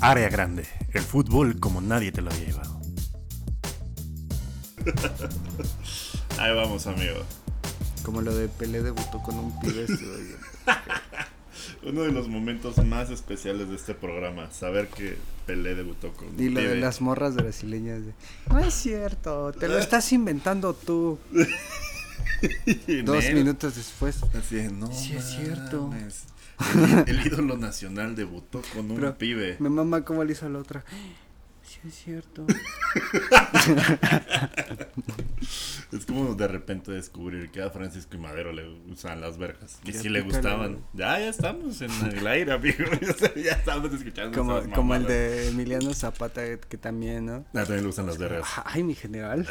Área grande, el fútbol como nadie te lo había llevado. Ahí vamos, amigo. Como lo de Pelé debutó con un pibe. bien. Uno de los momentos más especiales de este programa, saber que Pelé debutó con un Y lo de pibe. las morras brasileñas. de, no es cierto, te lo estás inventando tú. Dos minutos después. Así de, no Sí, es cierto. mames. El, el ídolo nacional debutó con un Pero pibe. Mi mamá, ¿cómo le hizo a la otra? Sí, es cierto. Es como de repente descubrir que a Francisco y Madero le usan las vergas. Que Ya sí le gustaban. Ya, ya estamos en el aire, amigo. ya estamos escuchando. Como, como el de Emiliano Zapata, que también, ¿no? Ah, también le gustan las vergas. Ay, mi general.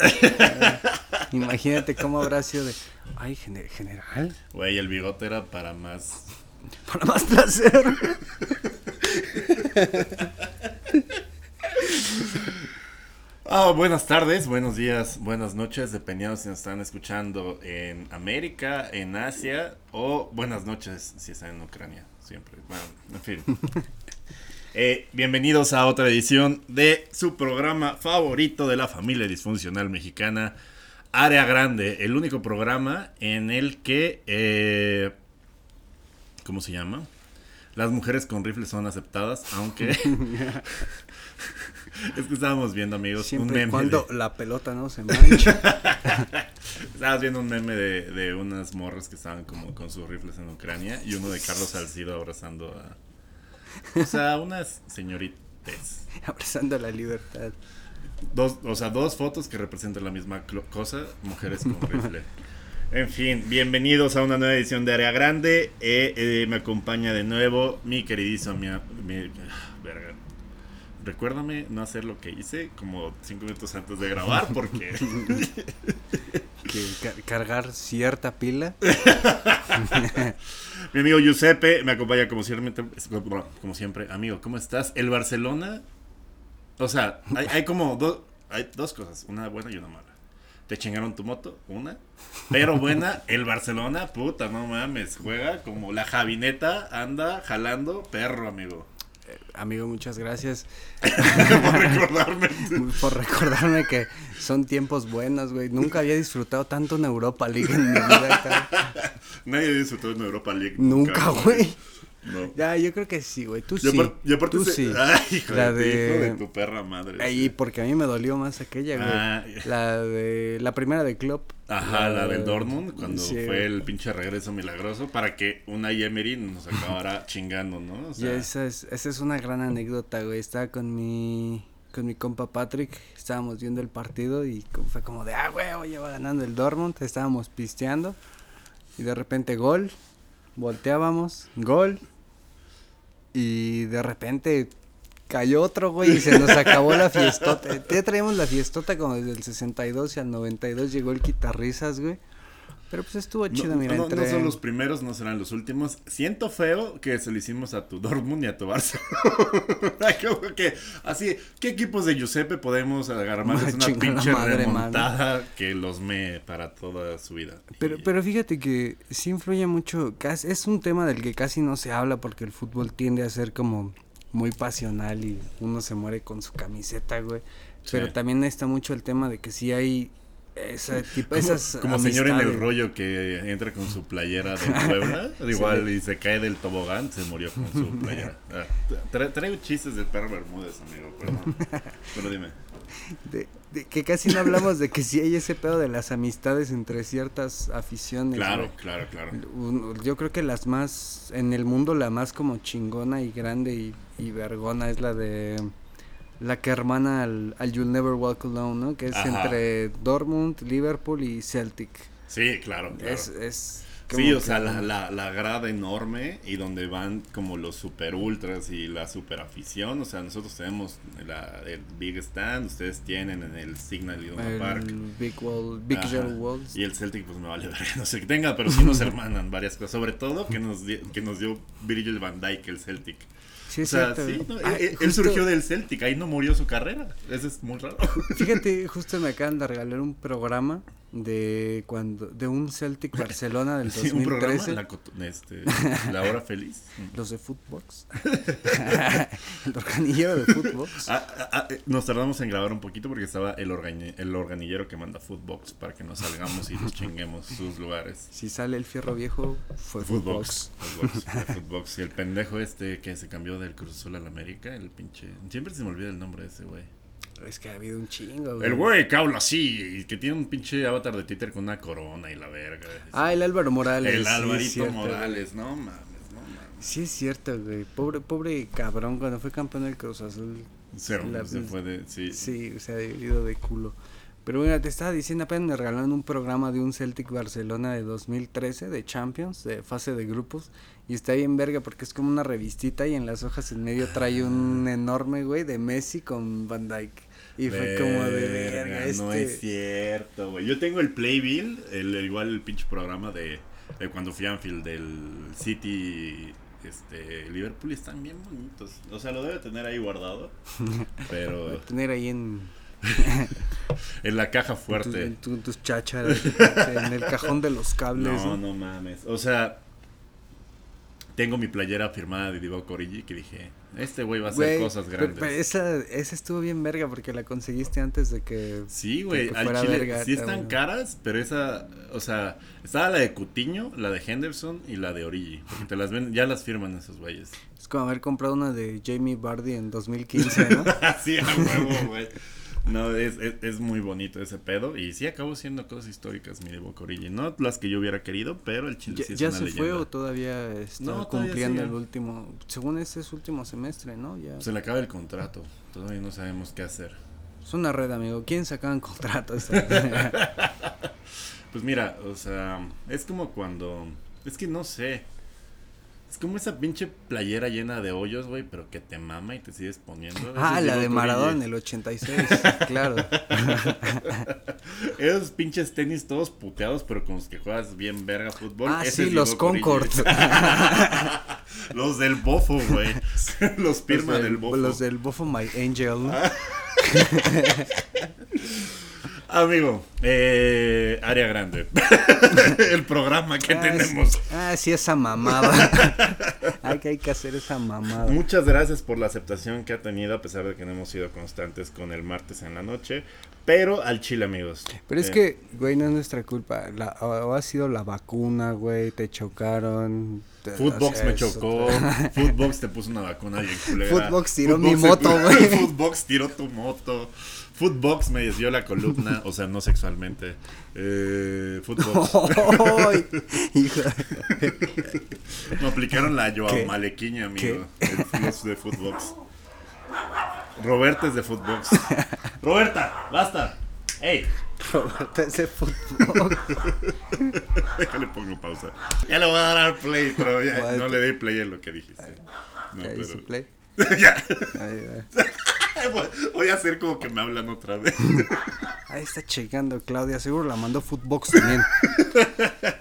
Imagínate cómo habrá sido de. Ay, gene- general. Güey, el bigote era para más. Para más placer. Ah, buenas tardes, buenos días, buenas noches, dependiendo si nos están escuchando en América, en Asia o buenas noches si están en Ucrania, siempre. Bueno, en fin. Eh, bienvenidos a otra edición de su programa favorito de la familia disfuncional mexicana, Área Grande, el único programa en el que, eh, ¿cómo se llama? Las mujeres con rifles son aceptadas, aunque... es que estábamos viendo, amigos, un Siempre y meme. cuando de- la pelota no se mancha. Estabas viendo un meme de, de unas morras que estaban como con sus rifles en Ucrania y uno de Carlos Salcido abrazando a... O sea, unas señoritas. Abrazando la libertad. Dos, o sea, dos fotos que representan la misma cosa, mujeres con rifle. En fin, bienvenidos a una nueva edición de Área Grande. Eh, eh, me acompaña de nuevo mi queridísimo... Mi, mi- ah, verga. Recuérdame no hacer lo que hice como cinco minutos antes de grabar porque... Que ca- cargar cierta pila. Mi amigo Giuseppe me acompaña como siempre, como siempre. Amigo, ¿cómo estás? El Barcelona, o sea, hay, hay como dos, hay dos cosas, una buena y una mala. Te chingaron tu moto, una. Pero buena, el Barcelona, puta, no mames, juega como la Javineta, anda jalando perro, amigo. Amigo, muchas gracias Por recordarme. por recordarme que son tiempos buenos, güey. Nunca había disfrutado tanto una Europa League en mi vida. Nadie disfrutó en Europa League. Nunca, güey. No. Ya, yo creo que sí, güey. Tú Yo sí. yo aparte Tú sí. Ay, hijo, La de, de- hijo de tu perra madre. Ahí, sí. porque a mí me dolió más aquella, güey. Ah. La de la primera de Klopp. Ajá, la del Dortmund, cuando Sí, fue el pinche regreso milagroso para que una Emery nos acabara chingando, ¿no? O Y esa es, esa es una gran anécdota, güey. Estaba con mi, con mi compa Patrick, estábamos viendo el partido y fue como de, ah, güey, va ganando el Dortmund, estábamos pisteando y de repente gol, volteábamos, gol y de repente cayó otro, güey, y se nos acabó la fiestota. Ya traíamos la fiestota como desde el 62 y al 92 llegó el quitarrisas, güey. Pero pues estuvo no, chido, mira, no- no entre... son los primeros, no serán los últimos. Siento feo que se lo hicimos a tu Dortmund y a tu Barça. Como que, así, ¿qué equipos de Giuseppe podemos agarrar más? Ma, Es una pinche madre, remontada que los me para toda su vida. Pero, Y- pero fíjate que sí influye mucho, es un tema del que casi no se habla porque el fútbol tiende a ser como muy pasional y uno se muere con su camiseta, güey. Pero Sí. también está mucho el tema de que sí hay esa tipo, Como, esas como señor en el rollo que entra con su playera de Puebla, igual y se cae del tobogán, se murió con su playera. Ah, tra- traigo chistes del perro Bermúdez, amigo. Pero dime. De, de que casi no hablamos de que sí hay ese pedo de las amistades entre ciertas aficiones. Claro, claro, claro. Yo creo que las más, en el mundo la más como chingona y grande y, y vergona es la de la que hermana al, al You'll Never Walk Alone, ¿no? Que es Ajá. entre Dortmund, Liverpool y Celtic. Sí, claro, claro. Es, es Sí, o sea, la, la, la grada enorme y donde van como los super ultras y la super afición. O sea, nosotros tenemos la, el Big Stand, ustedes tienen en el Signal Iduna el Park. Big Wall, Big. Yellow Walls. Y el Celtic, pues me vale ver, no sé qué tenga, pero sí nos hermanan varias cosas. Sobre todo que nos, que nos dio Virgil van Dijk, el Celtic. Sí, o es sea, cierto. sí, güey. no, Ah, él, él justo- surgió del Celtic, ahí no murió su carrera. Eso es muy raro. Fíjate, justo me acaban de regalar un programa de cuando de un Celtic Barcelona del Sí, un programa, 2013. la, cotu- este, la hora feliz. Los de Footbox. el organillero de Footbox. Ah, ah, ah, eh, nos tardamos en grabar un poquito porque estaba el, organi- el organillero que manda Footbox para que nos salgamos y nos chinguemos sus lugares. Si sale el fierro viejo, fue Footbox. Footbox. Footbox, fue Footbox. Y el pendejo este que se cambió del Cruz Azul al América, el pinche. Siempre se me olvida el nombre de ese güey. Es que ha habido un chingo, El güey que habla así y que tiene un pinche avatar de Twitter con una corona y la verga. Ah, el Álvaro Morales. el sí, güey. Morales, no mames, no mames. Sí, es cierto, güey. Pobre, pobre cabrón, cuando fue campeón del Cruz Azul. Se, La- se fue de. Sí. Sí, o sea, ha ido de culo. Pero bueno, te estaba diciendo, apenas me regalaron un programa de un Celtic Barcelona de 2013, de Champions, de fase de grupos. Y está bien verga porque es como una revistita y en las hojas en medio trae un enorme, güey, de Messi con Van Dyke. Y fue como de verga, No este... es cierto, güey. Yo tengo el Playbill, el, el- igual el pinche programa de, de cuando fui a Anfield del City. Este, Liverpool y están bien bonitos. O sea, lo debe tener ahí guardado. Pero Tener ahí en, en la caja en fuerte. en tu- tus chácharas, en el cajón de los cables. No, ¿no? no mames. O sea, tengo mi playera firmada de Divock Origi que dije, este güey va a hacer cosas grandes. pero esa, esa estuvo bien verga porque la conseguiste antes de que... Sí, güey, al chile verga, sí está están bueno. caras, pero esa, o sea, estaba la de Cutiño, la de Henderson y la de Origi, porque te las ven, ya las firman esos güeyes. Es como haber comprado una de Jamie Bardi en 2015, ¿no? Así a huevo, güey. No, es, es, es muy bonito ese pedo y sí acabó siendo cosas históricas mi Divock Origi, no las que yo hubiera querido, pero el chile ¿Ya, sí es ya una se leyenda. fue o todavía está No, cumpliendo el último? Según este es último semestre, ¿no? Ya. Se le acaba el contrato, todavía no sabemos qué hacer. Es una red, amigo. ¿Quién sacaban contratos? Pues mira, o sea, es como cuando. Es que no sé. Es como esa pinche playera llena de hoyos, güey, pero que te mama y te sigues poniendo. ah, la de Maradona en el 86, claro. Esos pinches tenis todos puteados, pero con los que juegas bien verga fútbol. ah, ese sí, los. Concord. los del bofo, güey. los Pirma los, del, bofo. los del Bofo My Angel. Amigo, eh, área grande. el programa que Ah, tenemos. sí. Ah, sí, esa mamada. Hay que hay que hacer esa mamada. Muchas gracias por la aceptación que ha tenido, a pesar de que no hemos sido constantes con el martes en la noche. Pero al chile, amigos. Pero es Eh, que, güey, no es nuestra culpa. La, o, o ha sido la vacuna, güey, te chocaron. Footbox me chocó. Footbox te puso una vacuna bien culera. Footbox tiró mi moto, güey. Footbox tiró tu moto. Footbox me desvió la columna, o sea, no sexualmente. Eh, Footbox. Me aplicaron la Joao. Malequiña, amigo. El- de Footbox. Roberta es de Footbox. Roberta, basta. ¡Ey! Roberto, ese fútbol. Déjale pongo pausa. Ya le voy a dar play, pero ya no le di play en lo que dijiste. No, Ya pero... play. ya. Ahí, va. Voy a hacer como que me hablan otra vez. Ahí está checando Claudia. Seguro la mandó Footbox también.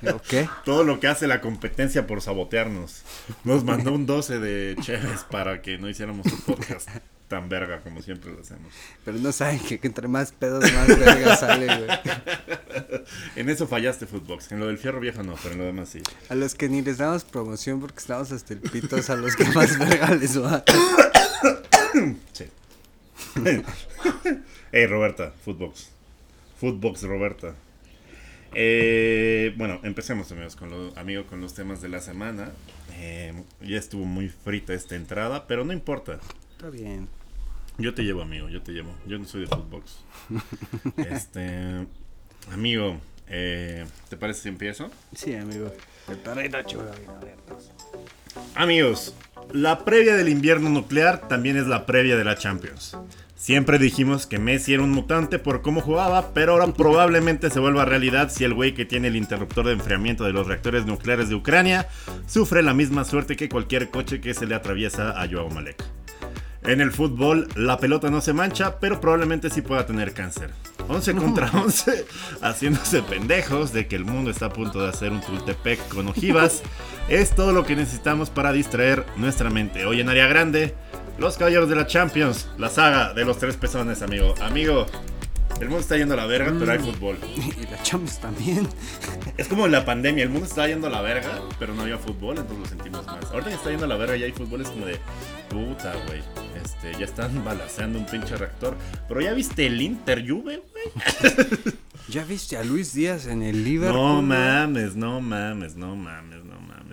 Digo, ¿qué? Todo lo que hace la competencia por sabotearnos. Nos mandó un 12 de Chévez para que no hiciéramos un podcast tan verga como siempre lo hacemos. Pero no saben que, que entre más pedos, más verga sale, güey. En eso fallaste, Footbox. En lo del fierro viejo no, pero en lo demás sí. A los que ni les damos promoción porque estamos hasta el pito, es a los que más verga les va. Sí. hey, Roberta, Footbox. Footbox, Roberta. Eh, bueno, empecemos, amigos, con lo, amigo, con los temas de la semana. Eh, ya estuvo muy frita esta entrada, pero no importa. Está bien. Yo te llevo, amigo, yo te llevo. Yo no soy de Footbox. este, amigo, eh, ¿te parece si empiezo? Sí, amigo. Dos. Amigos, la previa del invierno nuclear también es la previa de la Champions. Siempre dijimos que Messi era un mutante por cómo jugaba, pero ahora probablemente se vuelva realidad si el güey que tiene el interruptor de enfriamiento de los reactores nucleares de Ucrania sufre la misma suerte que cualquier coche que se le atraviesa a Joao Malek. En el fútbol, la pelota no se mancha, pero probablemente sí pueda tener cáncer. 11 contra 11, haciéndose pendejos de que el mundo está a punto de hacer un Tultepec con ojivas. es todo lo que necesitamos para distraer nuestra mente. Hoy en Área Grande, los Caballeros de la Champions, la saga de los tres pezones, amigo. Amigo, el mundo está yendo a la verga, pero hay fútbol. Y la Champions también. Es como la pandemia, el mundo está yendo a la verga, pero no había fútbol, entonces lo sentimos más. Ahorita que está yendo a la verga y hay fútbol, es como de puta, güey. Este, ya están balaseando un pinche reactor. Pero ya viste el Inter Juve, güey. ¿Ya viste a Luis Díaz en el Liverpool? No mames, no mames, no mames,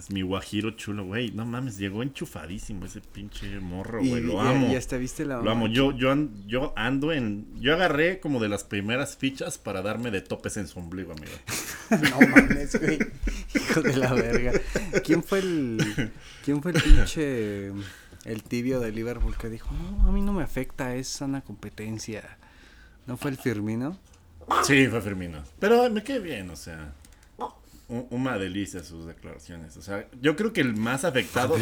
Mi guajiro chulo, güey. No mames, llegó enchufadísimo ese pinche morro, güey. Lo amo. Y hasta viste la Lo amo. Yo, yo, an- yo ando en. Yo agarré como de las primeras fichas para darme de topes en su ombligo, amigo. No mames, güey. Hijo de la verga. ¿Quién fue el. ¿Quién fue el pinche. El tibio de Liverpool que dijo: No, a mí no me afecta, es sana competencia. ¿No fue el Firmino? Sí, fue Firmino. Pero me quedé bien, o sea. Una delicia sus declaraciones. O sea, yo creo que el más afectado.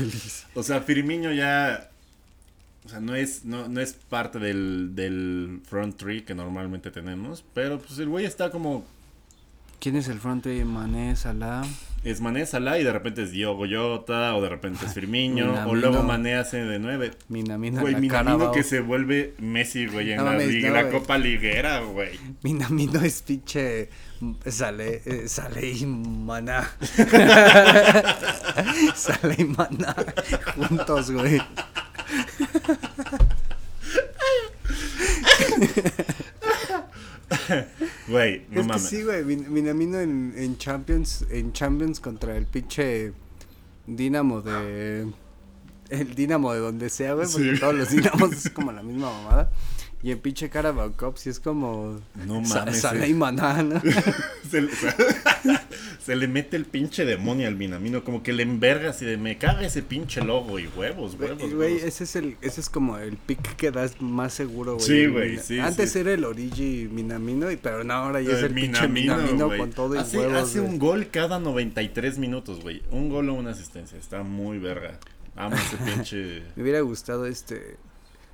O sea, Firmino ya. O sea, no es, no, no es parte del, del front tree que normalmente tenemos. Pero pues el güey está como. ¿Quién es el front de Mané, Salah? Es Mané Salah y de repente es Diogo Jota o de repente es Firmino. o luego Mané hace de nueve. Minamino Güey, Minamino que se vuelve Messi, güey, en No la, no. Copa Liguera, güey. Minamino es pinche. Sale, eh, sale y Maná. sale y Maná. Juntos, güey. Güey, no es mames. que sí, güey. Min- Minamino en, en Champions, en Champions contra el pinche Dinamo de. El Dinamo de donde sea, güey. Porque Sí. todos los Dinamos es como la misma mamada. Y en pinche Carabao Cup sí es como. No mames, Sale eh. y Maná, ¿no? se, le, se le mete el pinche demonio al Minamino, como que le enverga así de me caga ese pinche logo y huevos, huevos. Güey, ese es el, ese es como el pick que das más seguro, güey. Sí, güey, sí, Antes sí. era el Origi Minamino, y- pero no, ahora ya es El el pinche Minamino con todo y hace, huevos. hace un gol cada 93 minutos, güey. Un gol o una asistencia. Está muy verga. Amo ese pinche. Me hubiera gustado este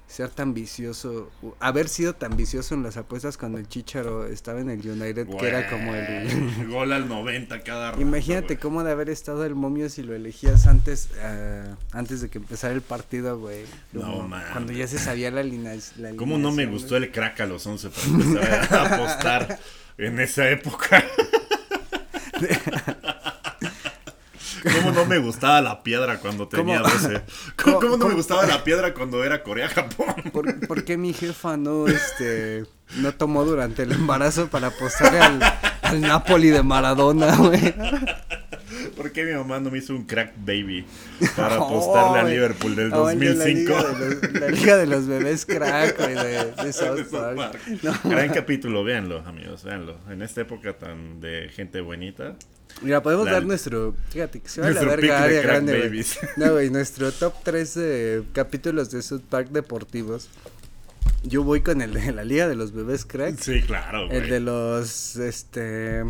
ser tan vicioso, haber sido tan vicioso en las apuestas cuando el Chicharo estaba en el United, que era como el... Gol al 90 cada rato, Imagínate güey. cómo de haber estado el momio si lo elegías antes ah, antes de que empezara el partido, güey. No, mames. Cuando ya se sabía la línea. La ¿Cómo no me alineación, gustó el crack a los 11 para empezar a apostar en esa época? ¿Cómo no me gustaba la piedra cuando tenía ¿Cómo? 12? ¿Cómo, cómo no me ¿Cómo? gustaba la piedra cuando era Corea-Japón? ¿Por, por qué mi jefa no, este, no tomó durante el embarazo para apostarle al, al Napoli de Maradona, güey? ¿Por qué mi mamá no me hizo un crack baby para apostarle a Ay, Liverpool del no, el de 2005? La liga, de los, la liga de los bebés crack, güey, de, de South De South Park. Park. No. Gran capítulo, véanlo, amigos, véanlo. En esta época tan de gente bonita. Mira, podemos La- dar nuestro, fíjate, que se va a la verga área grande, babies. No, güey, nuestro top 3 de capítulos de South Park deportivos. Yo voy con el de la liga de los bebés crack. Sí, claro, güey. El de los, este...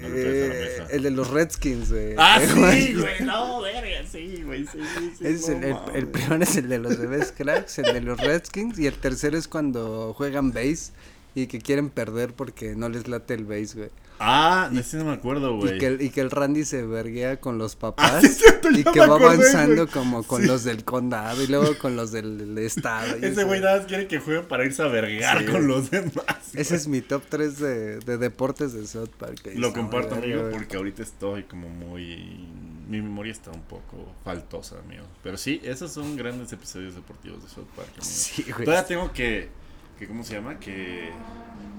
No eh, el de los Redskins, güey. Ah, sí, güey, no, verga, sí, güey, sí, sí, sí. Es no el, el primero es el de los bebés cracks, el de los Redskins, y el tercero es cuando juegan base y que quieren perder porque no les late el base, güey. Ah, ese no me acuerdo, güey. Y que, el, y que el Randy se verguea con los papás Ah, sí, cierto, y que va avanzando como con Sí. los del condado y luego con los del, estado. Ese güey nada más quiere que jueguen para irse a vergar Sí, con güey. los demás. Ese es mi top 3 de, de deportes de South Park. Lo comparto, amigo, güey. porque ahorita estoy como muy... Mi memoria está un poco faltosa, amigo. Pero sí, esos son grandes episodios deportivos de South Park, amigo. Sí, güey. Todavía tengo que, que, ¿cómo se llama? Que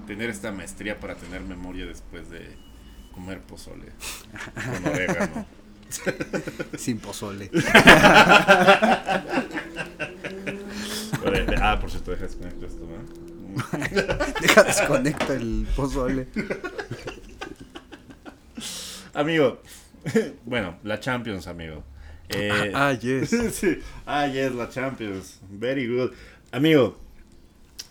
tener esta maestría para tener memoria después de comer pozole con orégano. Sin pozole. Ah, por cierto, deja desconectar esto, ¿no? Deja desconecta el pozole. Amigo, bueno, la Champions, amigo. Eh, Ah, yes. sí. Ah, yes, la Champions. Very good. Amigo,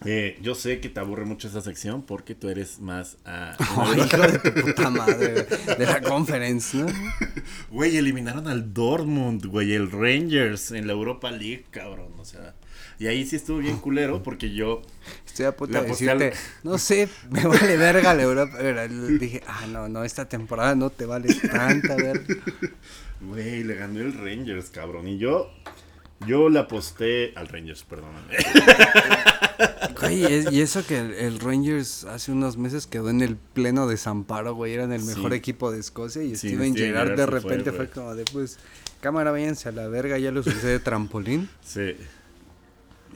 eh, yo sé que te aburre mucho esta sección porque tú eres más... hijo de tu puta madre. De la conference, ¿no? Güey, eliminaron al Dortmund, güey, el Rangers en la Europa League, cabrón. O sea, Y ahí sí estuvo bien culero porque yo Estoy a punto de no sé, me vale verga la Europa. Dije, ah, no, no, esta temporada no te vale tanta verga. Güey, le gané el Rangers, cabrón. Y yo, yo le aposté al Rangers, perdóname. Güey, es- y eso que el, el Rangers hace unos meses quedó en el pleno desamparo, güey. Eran el mejor Sí. equipo de Escocia y Sí, Steven Gerrard de fue, repente fue, como de, pues, cámara, váyanse a la verga, ya lo usé de trampolín. Sí.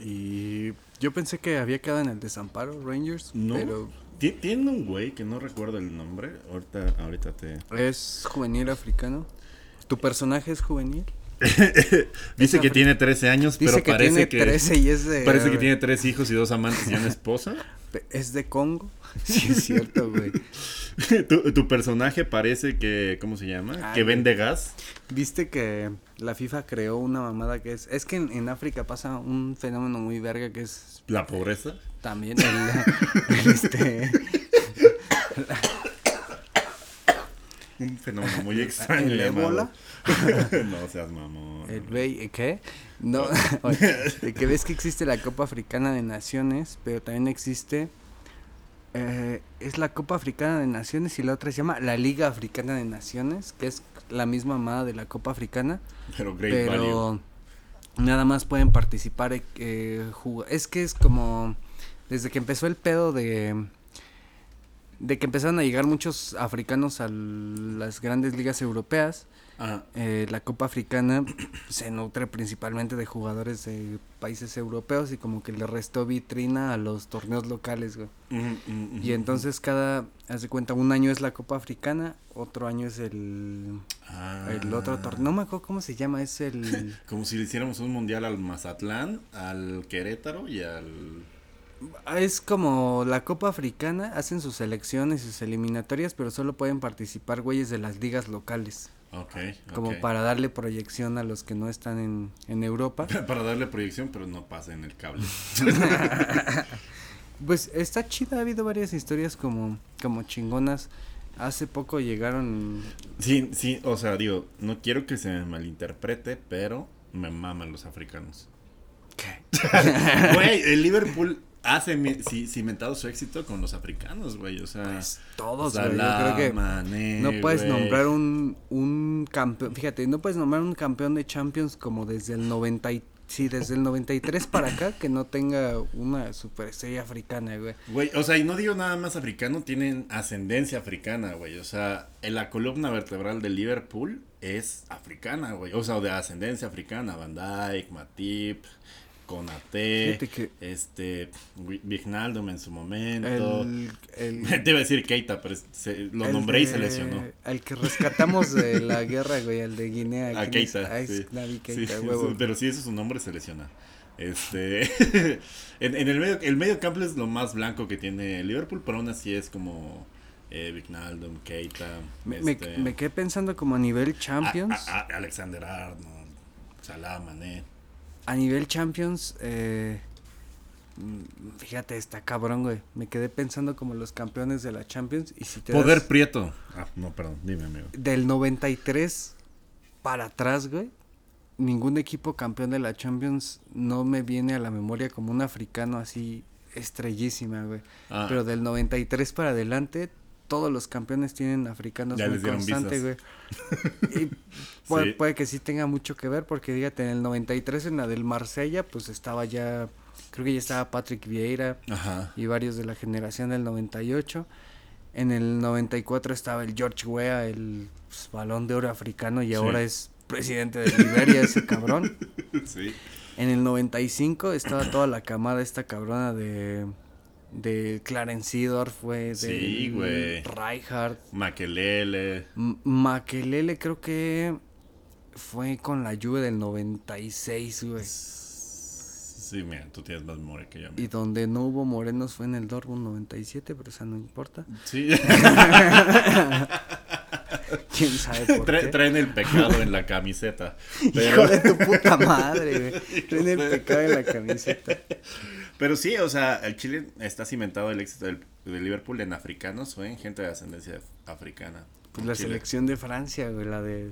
Y yo pensé que había quedado en el desamparo Rangers, No. pero Tiene un güey que no recuerdo el nombre. Ahorita, ahorita te. es juvenil africano. ¿Tu personaje es juvenil? Dice que tiene 13 años, Dice pero que parece tiene que. 13 y es de... Parece que tiene tres hijos y dos amantes y una esposa. ¿Es de Congo? Sí, es cierto, güey. tu, tu personaje parece que. ¿Cómo se llama? Ay, que vende gas. Viste que la FIFA creó una mamada que es... Es que en, en África pasa un fenómeno muy verga que es La pobreza. también el, el, este... Un fenómeno muy extraño. ¿El ébola? no seas mamón. El ve- ¿Qué? No, oye, que ves que existe la Copa Africana de Naciones, pero también existe... eh, es la Copa Africana de Naciones y la otra se llama la Liga Africana de Naciones, que es la misma mamada de la Copa Africana. Pero Great Value. pero nada más pueden participar eh, eh, es que es como desde que empezó el pedo de de que empezaron a llegar muchos africanos a las grandes ligas europeas Ah, eh, la Copa Africana se nutre principalmente de jugadores de países europeos y como que le restó vitrina a los torneos locales güey. y entonces cada haz de cuenta un año es la Copa Africana otro año es el Ah. el otro torneo no me acuerdo cómo se llama es el Como si le hiciéramos un mundial al Mazatlán, al Querétaro y al. Es como la Copa Africana, hacen sus selecciones y sus eliminatorias, pero solo pueden participar güeyes de las ligas locales, Ok. como para darle proyección a los que no están en, en Europa. Para darle proyección, pero no pasa en el cable. Pues está chida, ha habido varias historias como, como chingonas. Hace poco llegaron... Sí, sí, o sea, digo, no quiero que se me malinterprete, pero me maman los africanos. ¿Qué? Güey, el Liverpool ha cimentado su éxito con los africanos, güey. O sea, Pues todos, güey. Yo creo que Mané, no puedes nombrar un, un campeón, fíjate, no puedes nombrar un campeón de Champions como desde el 90 y- sí, desde el 93 para acá que no tenga una superestrella africana, güey. Güey, o sea, y no digo nada más africano, tienen ascendencia africana, güey. O sea, en la columna vertebral del Liverpool es africana, güey. O sea, de ascendencia africana. Van Dijk, Matip, Fíjate que este, Wijnaldum en su momento. el, el- Te iba a decir Keita, pero se- lo nombré y se lesionó. El que rescatamos de la guerra, güey, el de Guinea. A ¿quién es? Keita. Ah, es sí. Sí, Keita, sí, huevo. pero si ese es su nombre, se lesiona. Este, en, en el medio, el medio campo es lo más blanco que tiene Liverpool, pero aún así es como eh, Wijnaldum, Keita, Me, este, me quedé pensando como a nivel Champions. a- a- Alexander Arnold, Salah, Mané. A nivel Champions, eh, mm, fíjate, está cabrón, güey. Me quedé pensando como los campeones de la Champions. Y si te Poder das Prieto. Ah, no, perdón, dime, amigo. del 93 para atrás, güey, ningún equipo campeón de la Champions no me viene a la memoria como un africano así estrellísima, güey. Ah, Pero del 93 para adelante, todos los campeones tienen africanos Ya muy constante, güey. Y puede, Sí. puede que sí tenga mucho que ver, porque fíjate, en el 93 en la del Marsella, pues estaba ya, creo que ya estaba Patrick Vieira Ajá. y varios de la generación del 98. En el 94 estaba el George Weah, el pues, balón de oro africano, y Sí. ahora es presidente de Liberia, ese cabrón. Sí. En el 95 estaba toda la camada esta cabrona de de Clarence Seedorf, fue de Sí, güey. Rijkaard, Makelele. M- Makelele creo que fue con la Juve del 96, güey. Sí, mira, tú tienes más memoria que yo. Y donde no hubo morenos fue en el Dortmund 97, pero esa no importa. Sí. ¿Quién sabe por Tra- qué? traen el pecado en la camiseta. Pero, Hijo de tu puta madre, güey. Traen el pecado en la camiseta. Pero sí, o sea, el Chile está cimentado el éxito del, del Liverpool en africanos o en gente de ascendencia africana. Pues la Chile. selección de Francia, güey, la de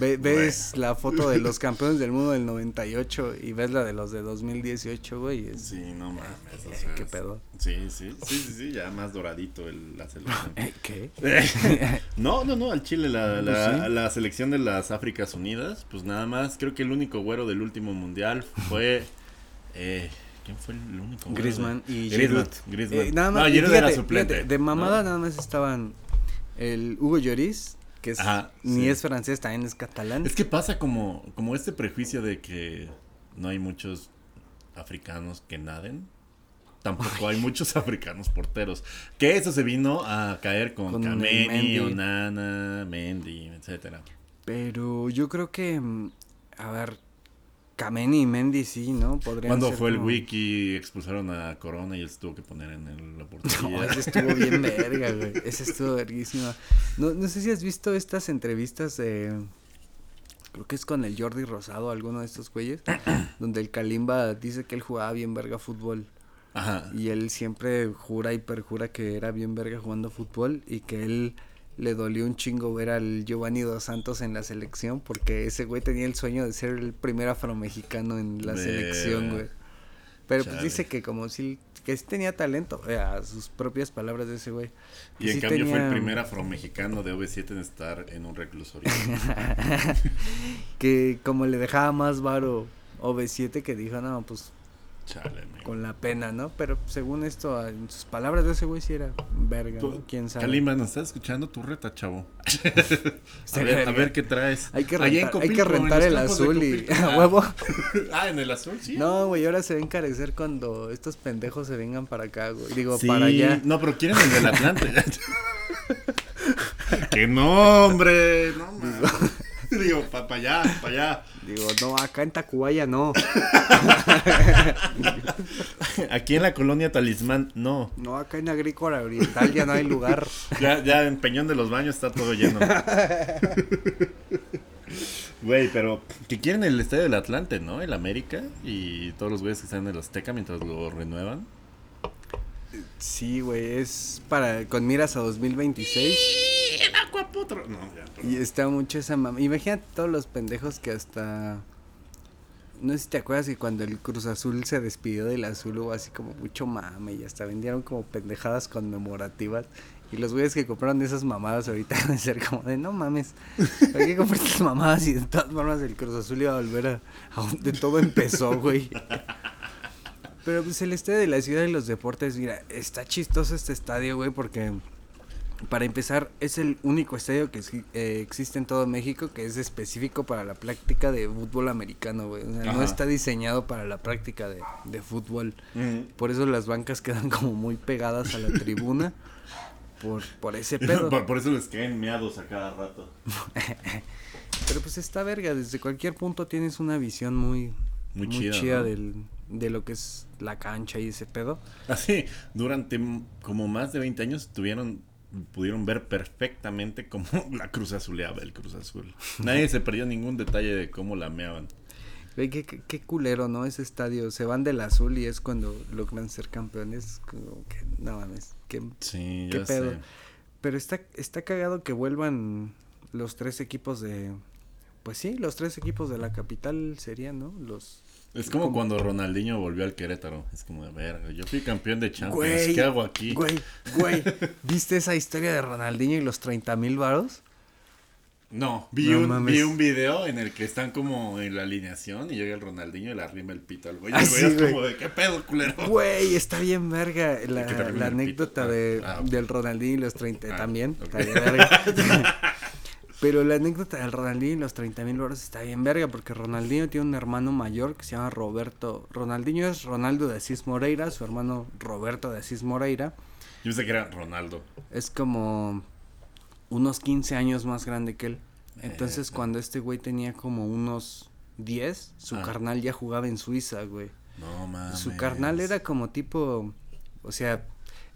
Ve- ves la foto de los campeones del mundo del 98 y ves la de los de 2018, güey. Es, Sí, no mames. o eh, sea, ¿Qué pedo? Sí, sí, sí, sí, sí, ya más doradito el, la selección. Eh, ¿Qué? No, no, no, al Chile, la, Pues la, sí. la selección de las Áfricas Unidas, pues nada más, creo que el único güero del último mundial fue... Eh, ¿Quién fue el único? Griezmann y. Giroud. Griezmann. Eh, nada más, no, Giroud fíjate, era suplente. fíjate, de mamada ¿no? nada más estaban el Hugo Lloris, que es, Ajá, ni sí. es francés, también es catalán. Es que pasa como, como este prejuicio de que no hay muchos africanos que naden. Tampoco hay muchos africanos porteros. Que eso se vino a caer con, Con Kameni, Mendy. Onana, Mendy, etcétera. Pero yo creo que, mm, a ver, Kameni y Mendy sí, ¿no? Podrían Cuando fue el wiki expulsaron a Corona y él se tuvo que poner en el, la portería. No, ese estuvo bien verga, güey. Ese estuvo verguísima. No, no sé si has visto estas entrevistas de. Creo que es con el Jordi Rosado, alguno de estos güeyes. donde el Kalimba dice que él jugaba bien verga fútbol. Ajá. Y él siempre jura y perjura que era bien verga jugando fútbol. Y que él le dolió un chingo ver al Giovanni Dos Santos en la selección. Porque ese güey tenía el sueño de ser el primer afromexicano en la selección, güey. Pero pues dice que como si que sí tenía talento, eh, a sus propias palabras de ese güey. Y en sí cambio fue el primer afromexicano de OV7 en estar en un reclusorio. que como le dejaba más varo OV7 que dijo, no, pues Chale, con la pena, ¿no? Pero según esto, a- en sus palabras de ese güey sí era verga, ¿no? ¿Quién sabe? Kalimba, ¿nos estás escuchando? Tu reta, chavo. a, ver, a verga. ver qué traes. Hay que rentar, hay que el azul y a huevo. Ah, en el azul, sí. No, güey, ahora se va a encarecer cuando estos pendejos se vengan para acá, güey. Digo, Sí, para allá. No, pero quieren el del Atlante. que no, hombre. No. Digo, para allá, para allá. Digo, no, acá en Tacubaya no. Aquí en la colonia Talismán, no. No, acá en Agrícola Oriental ya no hay lugar. Ya, ya en Peñón de los Baños está todo lleno. Güey, pero que quieren el estadio del Atlante, ¿no? El América y todos los güeyes que están en el Azteca mientras lo renuevan. Sí, güey, es para con miras a 2026 No, ya. y está mucho esa mam Imagínate todos los pendejos que hasta no sé si te acuerdas que cuando el Cruz Azul se despidió del azul hubo así como mucho mame y hasta vendieron como pendejadas conmemorativas. Y los güeyes que compraron esas mamadas ahorita van a ser como de no mames, ¿para qué compraste estas mamadas? Y de todas formas el Cruz Azul iba a volver a, a donde todo empezó, güey. Pero pues el estadio de la ciudad de los deportes, mira, está chistoso este estadio, güey, porque para empezar es el único estadio que eh, existe en todo México que es específico para la práctica de fútbol americano, güey. O sea, no está diseñado para la práctica de, de fútbol. Por eso las bancas quedan como muy pegadas a la tribuna. Por, por ese pedo. Por, por eso les caen meados a cada rato. Pero pues está verga, desde cualquier punto tienes una visión muy, Muy muy, chida, chida, ¿no? del, de lo que es la cancha y ese pedo. Así, durante m- como más de 20 años tuvieron pudieron ver perfectamente cómo la Cruz Azuleaba el Cruz Azul. Nadie se perdió ningún detalle de cómo la meaban. Ve qué, qué, qué culero, ¿no? Ese estadio. Se van del azul y es cuando logran ser campeones. Como que, no mames. qué- Sí, ¿Qué ya pedo? sé. Pero está, está cagado que vuelvan los tres equipos de. Pues sí, los tres equipos de la capital serían, ¿no? Los. Es como cuando Ronaldinho volvió al Querétaro. Es como de verga. Yo fui campeón de Champions. Güey, ¿Qué hago aquí? Güey, güey. ¿Viste esa historia de Ronaldinho y los 30 mil varos? No, vi, No un, mames. vi un video en el que están como en la alineación y llega el Ronaldinho y le arrima el pito al güey. Y Ah, sí, es como de, ¿qué pedo, culero? Güey, está bien verga. La, pito. anécdota Ah, de, ah, del Ronaldinho y los 30 Ah, también. Está bien verga. Pero la anécdota del Ronaldinho y los 30 mil varos está bien verga porque Ronaldinho tiene un hermano mayor que se llama Roberto. Ronaldinho es Ronaldo de Asís Moreira, su hermano Roberto de Asís Moreira. Yo pensé que era Ronaldo. Es como unos 15 años más grande que él. Entonces Verga. cuando este güey tenía como unos 10, su Ah. carnal ya jugaba en Suiza, güey. No mames. Su carnal era como tipo, o sea,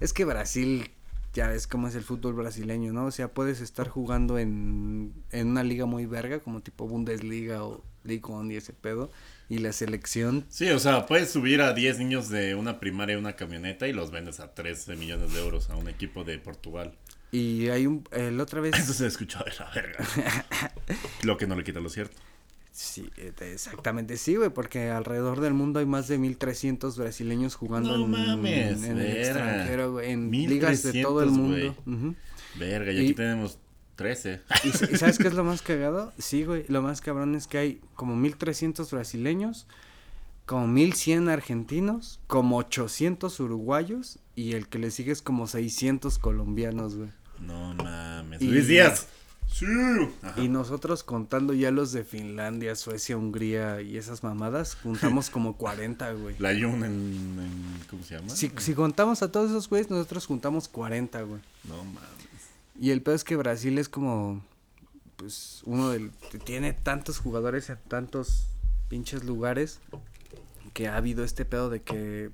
es que Brasil, ya ves cómo es el fútbol brasileño, ¿no? O sea, puedes estar jugando en, en una liga muy verga, como tipo Bundesliga o Ligue 1 y ese pedo, y la selección, Sí, o sea, puedes subir a 10 niños de una primaria a una camioneta y los vendes a 13 millones de euros a un equipo de Portugal. Y hay un, el otra vez... Eso se escuchó de la verga. lo que no le quita lo cierto. Sí, eh, exactamente, sí, güey, porque alrededor del mundo hay más de 1300 brasileños jugando No en, mames, en el extranjero, güey, en ligas de 1300, todo el mundo. Verga, y, Y- aquí tenemos 13. ¿Y, y sabes qué es lo más cagado? Sí, güey, lo más cabrón es que hay como 1300 brasileños, como 1100 argentinos, como 800 uruguayos y el que le sigue es como 600 colombianos, güey. No mames. Luis Díaz. Sí. Ajá. Y nosotros contando ya los de Finlandia, Suecia, Hungría y esas mamadas, juntamos como 40, güey. La Jun en, en- ¿Cómo se llama? Si, si contamos a todos esos güeyes, nosotros juntamos 40, güey. No mames. Y el peor es que Brasil es como, pues, uno del... Tiene tantos jugadores en tantos pinches lugares que ha habido este pedo de que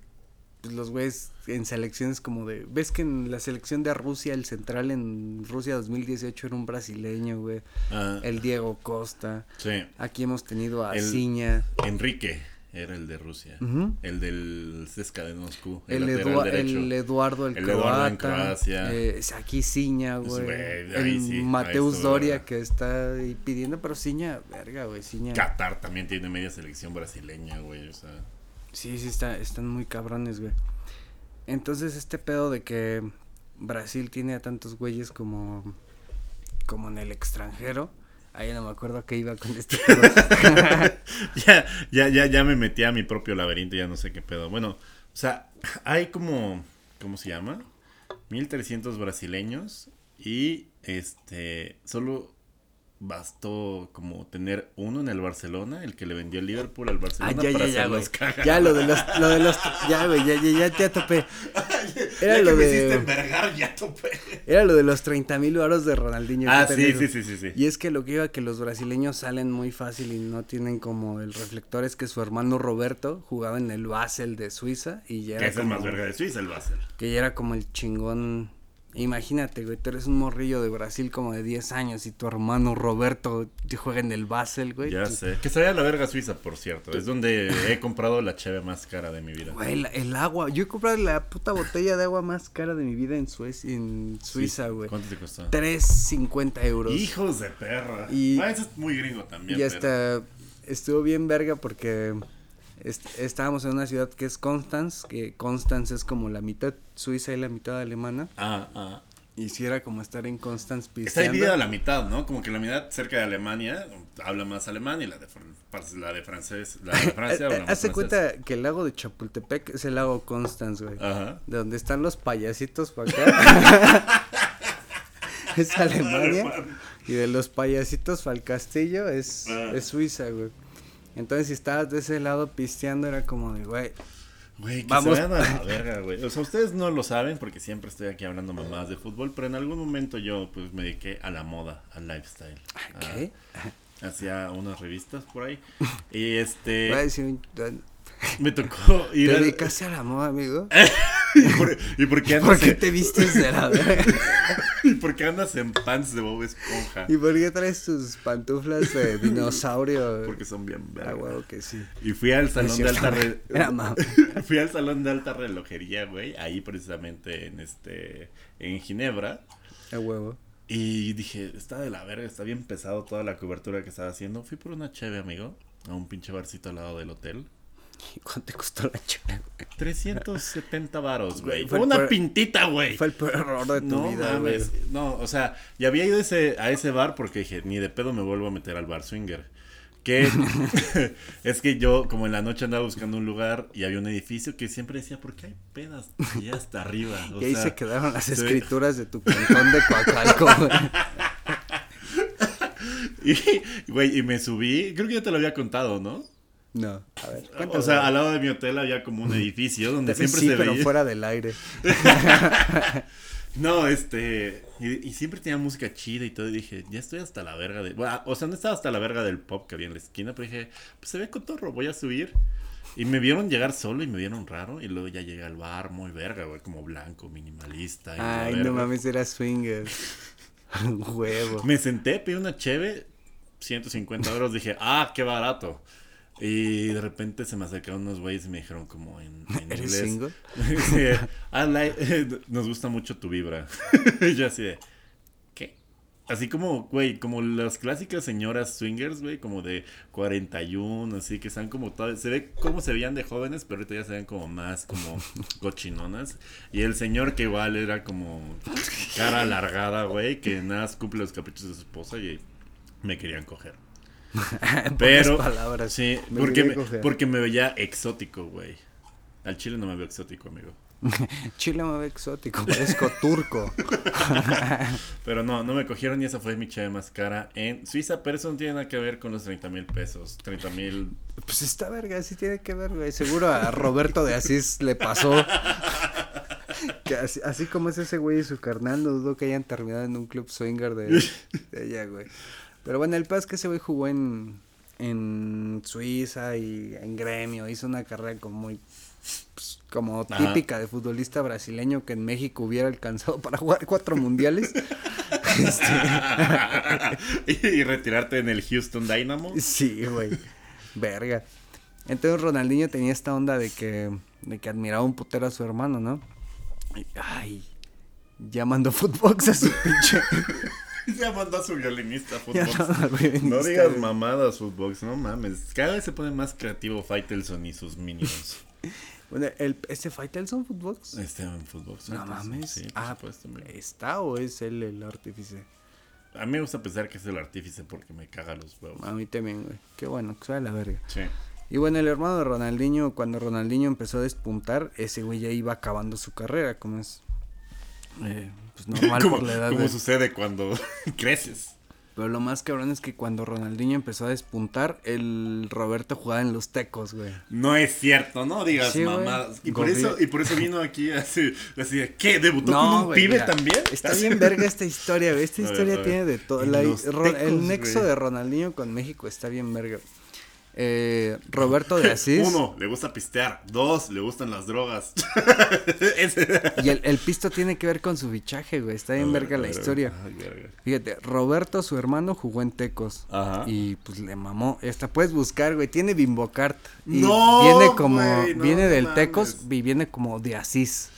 pues, los güeyes en selecciones como de... ¿Ves que en la selección de Rusia, el central en Rusia 2018 era un brasileño, güey? Ah, El Diego Costa. sí. Aquí hemos tenido a El- Ciña. Enrique era el de Rusia. El del Cesca de Moscú. El, Edua- derecho. el Eduardo el, El Eduardo en Croacia. eh, aquí Ciña, güey. el sí, Mateus Doria que está ahí pidiendo, pero Ciña, verga, güey, Ciña. Qatar también tiene media selección brasileña, güey. O sea, Sí, sí, está, están muy cabrones, güey. Entonces, este pedo de que Brasil tiene a tantos güeyes como, como en el extranjero. Ahí no me acuerdo a qué iba con este pedo. ya, ya, ya, ya me metí a mi propio laberinto, ya no sé qué pedo. Bueno, o sea, hay como, ¿cómo se llama? 1300 brasileños y este, solo bastó como tener uno en el Barcelona, el que le vendió el Liverpool al Ah, Barcelona ya, ya, para ya. Ya, lo de los, lo de los, ya, güey, ya, ya, ya te topé. Era Ya lo que me de- hiciste envergar, ya topé. Era lo de los 30 mil varos de Ronaldinho. Ah, que sí, tenés. sí, sí, sí, sí. Y es que lo que iba que los brasileños salen muy fácil y no tienen como el reflector es que su hermano Roberto jugaba en el Basel de Suiza y ya Que era es el más verga de Suiza, el Basel. que ya era como el chingón. Imagínate, güey, tú eres un morrillo de Brasil como de 10 años y tu hermano Roberto te juega en el Basel, güey. Ya Tú- sé. Que sabía la verga Suiza, por cierto. Es donde he comprado la cheve más cara de mi vida. Güey, el agua. Yo he comprado la puta botella de agua más cara de mi vida en Suiza, Sí. güey. ¿Cuánto te costó? 3.50 euros. Hijos de perra. Y- Ah, eso es muy gringo también. Y pero- hasta estuvo bien verga porque est- estábamos en una ciudad que es Constance, que Constance es como la mitad suiza y la mitad alemana. Ah, ah. Y si era como estar en Constance Está pisteando. dividida a la mitad, ¿no? Como que la mitad cerca de Alemania habla más alemán y la de, la de francés, la de Francia habla más Hazte cuenta que el lago de Chapultepec es el lago Constance, güey. Ajá. De donde están los payasitos para acá. es Alemania. Y de los payasitos para el castillo es, Ah. es Suiza, güey. Entonces, si estabas de ese lado pisteando, era como de, güey, Güey, que Vamos. se vayan a la verga, güey. O sea, ustedes no lo saben porque siempre estoy aquí hablando mamás de fútbol, pero en algún momento yo pues me dediqué a la moda, al lifestyle. ¿qué? Ah, hacía unas revistas por ahí. Y Voy a este decir un- me tocó ir ¿Te dedicaste a la moda, amigo? ¿Y por, y por qué ¿Por qué en, te vistes de la verga? ¿Y por qué andas en pants de Bob Esponja? ¿Y por qué traes tus pantuflas de dinosaurio? Porque son bien Ah, vergas. huevo que sí. Y fui al salón de alta re- fui al salón de alta relojería, güey, ahí precisamente en este en Ginebra A huevo. y dije, está de la verga, está bien pesado toda la cobertura que estaba haciendo. Fui por una cheve, amigo, a un pinche barcito al lado del hotel. ¿Y cuánto te costó la chave? 370 varos, güey. Fue una peor- pintita, güey. Fue el peor error de tu No vida, güey. no, o sea, ya había ido ese, a ese bar porque dije, ni de pedo me vuelvo a meter al bar swinger. Que es que yo, como en la noche andaba buscando un lugar y había un edificio que siempre decía, ¿por qué hay pedas allá hasta arriba? O Y ahí sea, se quedaron las escrituras de tu cantón de Coacalco, güey. Y, güey, y me subí, creo que ya te lo había contado, ¿no? No, a ver. O sea, al lado de mi hotel había como un edificio donde siempre sí, se pero veía. fuera del aire. No, este. Y, y siempre tenía música chida y todo. Y dije, ya estoy hasta la verga de. Bueno, o sea, no estaba hasta la verga del pop que había en la esquina. Pero dije, pues se ve cotorro, voy a subir. Y me vieron llegar solo y me vieron raro. Y luego ya llegué al bar muy verga, güey. Como blanco, minimalista. y Ay, no mames, era swinger. Huevo. Me senté, pedí una cheve. 150 euros. Dije, ah, qué barato. Y de repente se me acercaron unos güeyes y me dijeron como en, en ¿Eres inglés. single? Sí, "I like- nos gusta mucho tu vibra. y yo así de, ¿qué? Así como, güey, como las clásicas señoras swingers, güey, como de 41, así que están como todas, se ve como se veían de jóvenes, pero ahorita ya se ven como más como cochinonas. Y el señor que igual era como cara alargada, güey, que nada más cumple los caprichos de su esposa y me querían coger. En Pero, palabras. sí, me porque me, porque me veía exótico, güey. Al chile no me veo exótico, amigo. Chile me ve exótico, parezco turco. Pero no, no me cogieron y esa fue mi chave más cara en Suiza, pero eso no tiene nada que ver con los 30 mil pesos. 30 mil... Pues esta verga, sí tiene que ver, güey. Seguro a Roberto de Asís le pasó. Que así, así como es ese güey y su carnal, no dudo que hayan terminado en un club swinger de, de allá, güey. Pero bueno, el es que ese güey jugó en, en Suiza y en gremio. Hizo una carrera como muy. pues, como Ajá. típica de futbolista brasileño que en México hubiera alcanzado para jugar cuatro mundiales. Este, y, retirarte en el Houston Dynamo. Sí, güey. Verga. Entonces Ronaldinho tenía esta onda de que, de que admiraba un putero a su hermano, ¿no? Ay, ya mandó Footbox a su pinche. Ya mandó a su violinista Ya Footbox. No digas mamadas Footbox, no mames. Cada vez se pone más creativo Faitelson y sus minions. Bueno, el, ¿este Faitelson Footbox? Este en Footbox. No mames. Sí, por ah, supuesto. ¿está o es él el artífice? A mí me gusta pensar que es el artífice porque me caga los huevos. A mí también, güey. Qué bueno, que sea la verga. Sí. Y bueno, el hermano de Ronaldinho, cuando Ronaldinho empezó a despuntar, ese güey ya iba acabando su carrera, como es eh, pues normal por la edad como de- sucede cuando creces. Pero lo más cabrón es que cuando Ronaldinho empezó a despuntar, el Roberto jugaba en los tecos, güey. No es cierto, no digas Sí, mamadas. Y por eso, y por eso vino aquí así, así de, ¿qué? ¿Debutó con un güey, pibe mira, también? Está bien verga esta historia, güey. Esta A historia ver. tiene de todo. La- tecos, el nexo güey. de Ronaldinho con México está bien verga. Eh, Roberto de Asís. Uno, le gusta pistear. Dos, le gustan las drogas. Y el, el pisto tiene que ver con su fichaje, güey. Está bien A ver, verga la historia. verga. Fíjate, Roberto, su hermano, jugó en Tecos. Ajá. Y pues le mamó. Esta puedes buscar, güey. Tiene Bimbocart. Y No, viene como. güey, no viene del. Tecos y viene como de Asís.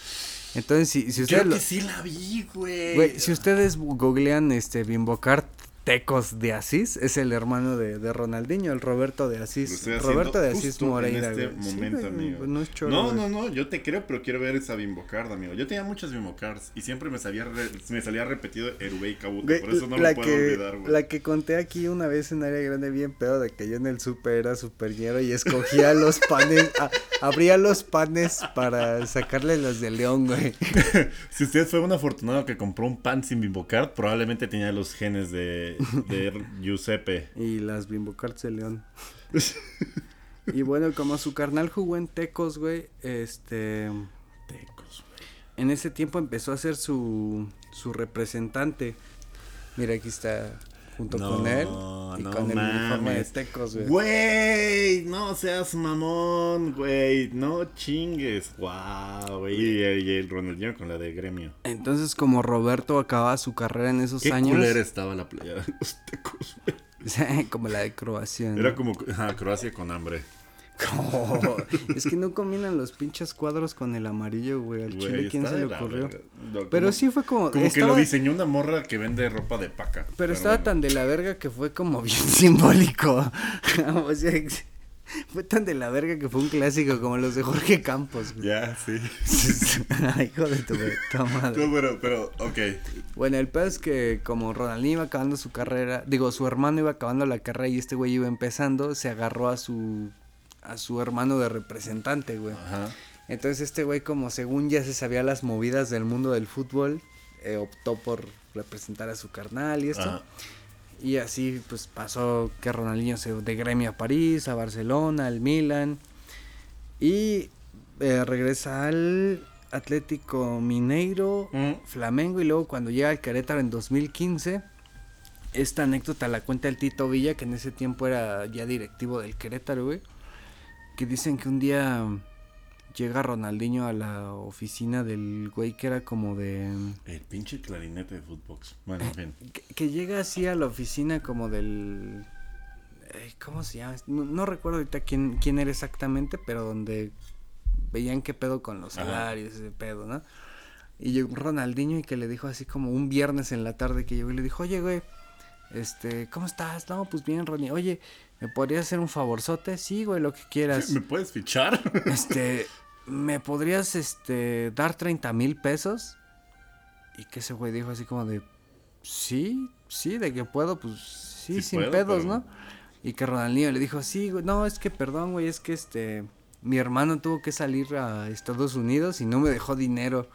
Entonces, si, si ustedes. Creo lo- que sí la vi, güey. Güey, si ustedes googlean este Bimbocart Tecos de Asís, es el hermano de, de Ronaldinho, el Roberto de Asís. Roberto de Asís Moreira, en este. Sí, amigo. no es choro, no, no, no, yo te creo, pero quiero ver esa Bimbocard, amigo. Yo tenía muchas Bimbocards y siempre me salía, re- me salía repetido Erubey Kabuto, Güey, por eso no la lo puedo que, olvidar, güey. La que conté aquí una vez en área grande bien pedo de que yo en el súper era súper ñero y escogía los panes, a- abría los panes para sacarle los de león, güey. Si usted fue un afortunado que compró un pan sin Bimbocard, probablemente tenía los genes de, de Giuseppe. Y las Bimbocarts de león. y bueno, como su carnal jugó en Tecos, güey, este... Tecos, güey. En ese tiempo empezó a ser su, su representante. Mira, aquí está junto No, con él y no con el uniforme de. Tecos, güey. Güey, no seas mamón, güey. No chingues. Wow, güey. Y, y el Ronaldinho con la de gremio. Entonces, como Roberto acababa su carrera en esos Qué años, culera estaba la playa de los tecos, güey. como la de Croacia. ¿no? Era como ajá, Croacia con hambre. Como- es que no combinan los pinches cuadros con el amarillo, güey. Al Güey, chile, ¿quién se le ocurrió? verga. No, Pero sí fue como. Como que lo diseñó una morra que vende ropa de paca. Pero estaba bueno. tan de la verga que fue como bien simbólico. o sea, fue tan de la verga que fue un clásico como los de Jorge Campos, güey. Ya, sí. Hijo de tu madre. No, pero, pero, ok. Bueno, el pedo es que como Ronaldinho iba acabando su carrera, digo, su hermano iba acabando la carrera y este güey iba empezando, se agarró a su a su hermano de representante, güey. Ajá. Entonces este güey como según ya se sabía las movidas del mundo del fútbol, eh, optó por representar a su carnal y esto. Ajá. Y así pues pasó que Ronaldinho se de gremio a París, a Barcelona, al Milan y eh, regresa al Atlético Mineiro, Mm. Flamengo y luego cuando llega al Querétaro en 2015 esta anécdota la cuenta el Tito Villa que en ese tiempo era ya directivo del Querétaro, güey, que dicen que un día llega Ronaldinho a la oficina del güey que era como de El pinche clarinete de Footbox. Bueno, en fin. que, que llega así a la oficina como del eh, ¿cómo se llama? No, no recuerdo ahorita quién, quién era exactamente, pero donde veían qué pedo con los salarios, ese pedo, ¿no? Y llegó Ronaldinho y que le dijo así como un viernes en la tarde que llegó y le dijo, oye, güey, este, ¿cómo estás? No, pues bien, Ronnie. Oye, ¿me podrías hacer un favorzote? Sí, güey, lo que quieras. ¿Me puedes fichar? Este, ¿me podrías, este, dar 30 mil pesos? Y que ese güey dijo así como de, sí, sí, de que puedo, pues sí, Sí sin puedo, pedos, pero- ¿no? Y que Ronaldinho le dijo, sí, güey, no, es que perdón, güey, es que este, mi hermano tuvo que salir a Estados Unidos y no me dejó dinero.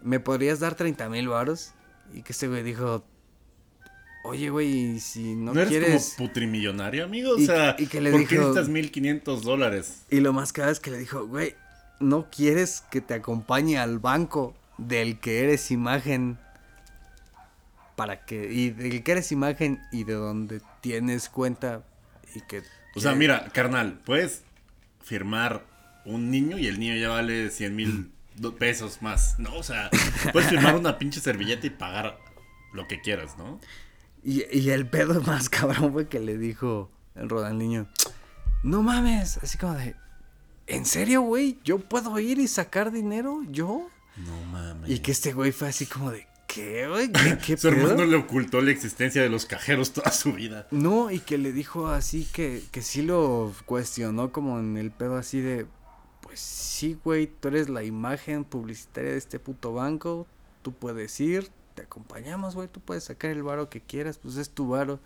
¿Me podrías dar 30 mil varos? Y que ese güey dijo, oye, güey, si no, ¿No, eres quieres... como putrimillonario, amigo? O Y- sea, y que le ¿por qué dijo- necesitas 1500 dólares? Y lo más caro es que le dijo, güey, no quieres que te acompañe al banco del que eres imagen para que y del que eres imagen y de donde tienes cuenta y que O sea, mira, carnal, puedes firmar un niño y el niño ya vale 100 mil pesos más, ¿no? O sea, puedes firmar una pinche servilleta y pagar lo que quieras, ¿no? Y, y el pedo más cabrón fue que le dijo el Ronaldinho, "No mames", así como de ¿En serio, güey? ¿Yo puedo ir y sacar dinero? ¿Yo? No mames. Y que este güey fue así como de ¿Qué, güey? ¿Qué, qué Su pedo?" hermano le ocultó la existencia de los cajeros toda su vida. No, y que le dijo así que, que sí lo cuestionó como en el pedo así de, pues sí, güey, tú eres la imagen publicitaria de este puto banco, tú puedes ir, te acompañamos, güey, tú puedes sacar el varo que quieras, pues es tu varo.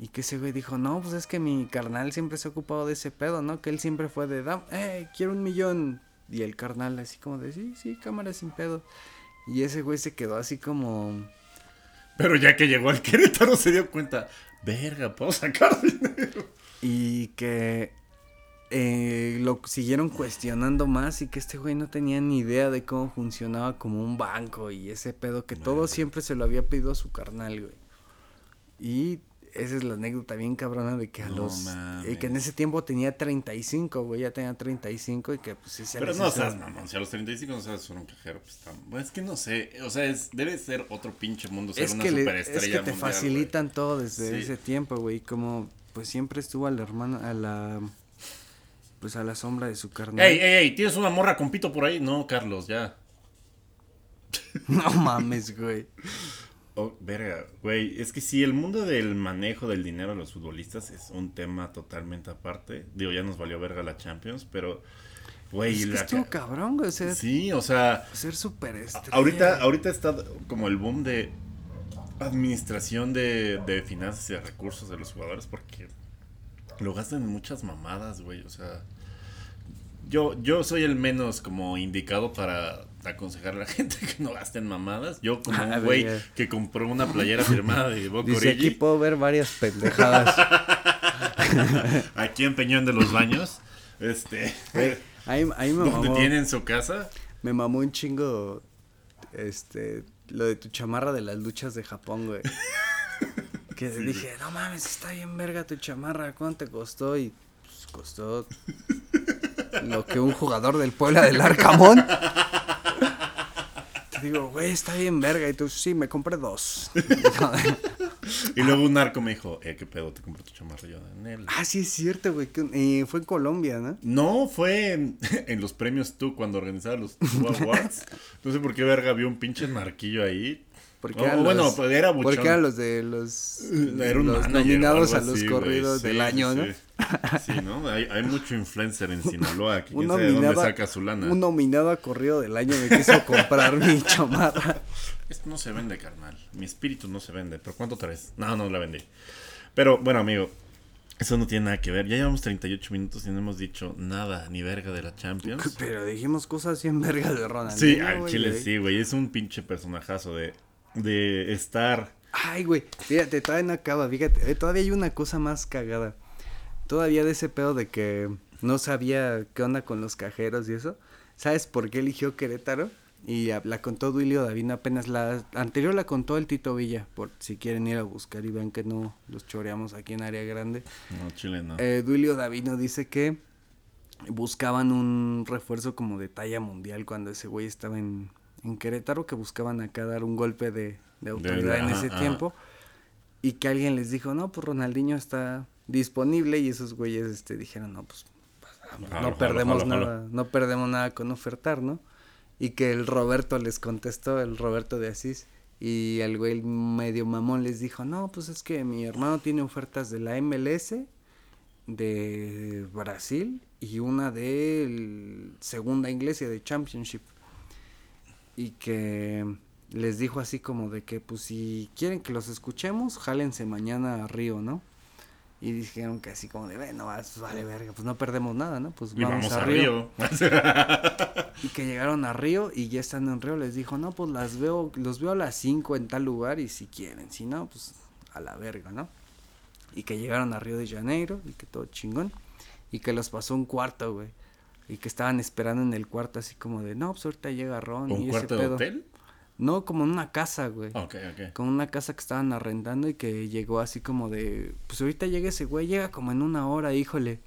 Y que ese güey dijo, no, pues es que mi carnal siempre se ha ocupado de ese pedo, ¿no? Que él siempre fue de, "Dam- eh, quiero un millón. Y el carnal así como de, sí, sí, cámara sin pedo. Y ese güey se quedó así como... Pero ya que llegó al Querétaro se dio cuenta, verga, puedo sacar dinero. Y que eh, lo siguieron cuestionando más y que este güey no tenía ni idea de cómo funcionaba como un banco y ese pedo que todo siempre se lo había pedido a su carnal, güey. Y esa es la anécdota bien cabrona de que a No los... eh, que en ese tiempo tenía 35, güey, ya tenía 35 y que pues sí se Pero no seas mamón, si a los 35 no sabes un cajero, pues está... bueno, es que no sé, o sea, es, debe ser otro pinche mundo ser Es una que, le- superestrella es que te mundial, facilitan todo desde Sí. ese tiempo, güey. Como pues siempre estuvo a la hermana, a la... Pues a la sombra de su carnal. güey. Ey, ey, ey, ¿tienes una morra con pito por ahí? No, Carlos, ya. No mames, güey. Oh, verga, güey, es que sí, el mundo del manejo del dinero de los futbolistas es un tema totalmente aparte. Digo, ya nos valió verga la Champions, pero, güey, Es que la estuvo ca- cabrón, güey. O sea, Sí, o sea, ser superestrella. ahorita, ahorita está como el boom de administración de, de finanzas y de recursos de los jugadores porque lo gastan en muchas mamadas, güey, o sea... Yo, yo soy el menos como indicado para aconsejar a la gente que no gasten mamadas. Yo como A un güey que compró una playera firmada de Boca Dice, aquí Origi, puedo ver varias pendejadas. aquí en Peñón de los Baños, este, Ahí, ahí me donde mamó, tienen su casa. me mamó un chingo, este, lo de tu chamarra de las luchas de Japón, güey. Que dije, no mames, está bien verga tu chamarra, ¿cuánto te costó? Y pues costó lo que un jugador del Puebla del Arcamón. Te digo, güey, está bien verga. Y tú, sí, me compré dos. Y luego un narco me dijo, eh, qué pedo, te compré tu chamarra yo él. ah, sí, es cierto, güey. que- eh, fue en Colombia, ¿no? No, fue en, en los premios tú cuando organizaban los Two Awards. No sé por qué verga había un pinche narquillo ahí. Porque Oh, eran bueno, los- pues era buchón. Porque eran los de los, Era nominados a los así, corridos del año, sí, ¿no? Sí, ¿no? Hay, hay mucho influencer en Sinaloa que quién sabe de dónde saca su lana. un nominado a corrido del año me quiso comprar mi chamarra. Esto no se vende, carnal. Mi espíritu no se vende. ¿Pero cuánto traes? No, no la vendí. Pero, bueno, amigo. Eso no tiene nada que ver. Ya llevamos 38 minutos y no hemos dicho nada, ni verga de la Champions. Pero dijimos cosas bien vergas de Ronald. Sí, al chile sí, güey. Es un pinche personajazo de, de estar. Ay, güey, fíjate, todavía no acaba, fíjate, eh, todavía hay una cosa más cagada. Todavía de ese pedo de que no sabía qué onda con los cajeros y eso. ¿Sabes por qué eligió Querétaro? Y la contó Duilio Davino apenas la anterior la contó el Tito Villa, por si quieren ir a buscar y vean que no los choreamos aquí en área grande. No, chile no. Eh, Duilio Davino dice que buscaban un refuerzo como de talla mundial cuando ese güey estaba en, en Querétaro, que buscaban acá dar un golpe de, de autoridad en ese tiempo. y que alguien les dijo, no, pues Ronaldinho está disponible y esos güeyes este, dijeron, no, pues, pues no perdemos nada, no perdemos nada con ofertar, ¿no? Y que el Roberto les contestó, el Roberto de Asís, y el güey medio mamón les dijo, no, pues es que mi hermano tiene ofertas de la MLS, de Brasil y una de segunda iglesia de Championship. Y que les dijo así como de que pues si quieren que los escuchemos, jálense mañana a Río, ¿no? Y dijeron que así como de, bueno, vale verga, pues no perdemos nada, ¿no? Pues vamos, a, Río. y que llegaron a Río y ya estando en Río les dijo, no, pues las veo, los veo a las 5 en tal lugar y si quieren, si no, pues a la verga, ¿no? Y que llegaron a Río de Janeiro y que todo chingón. Y que los pasó un cuarto, güey. Y que estaban esperando en el cuarto así como de, no, pues ahorita llega Ron. ¿Un y cuarto ese pedo. de hotel? No, como en una casa, güey. Ok, ok. Como una casa que estaban arrendando y que llegó así como de, pues ahorita llega ese güey, llega como en una hora, híjole.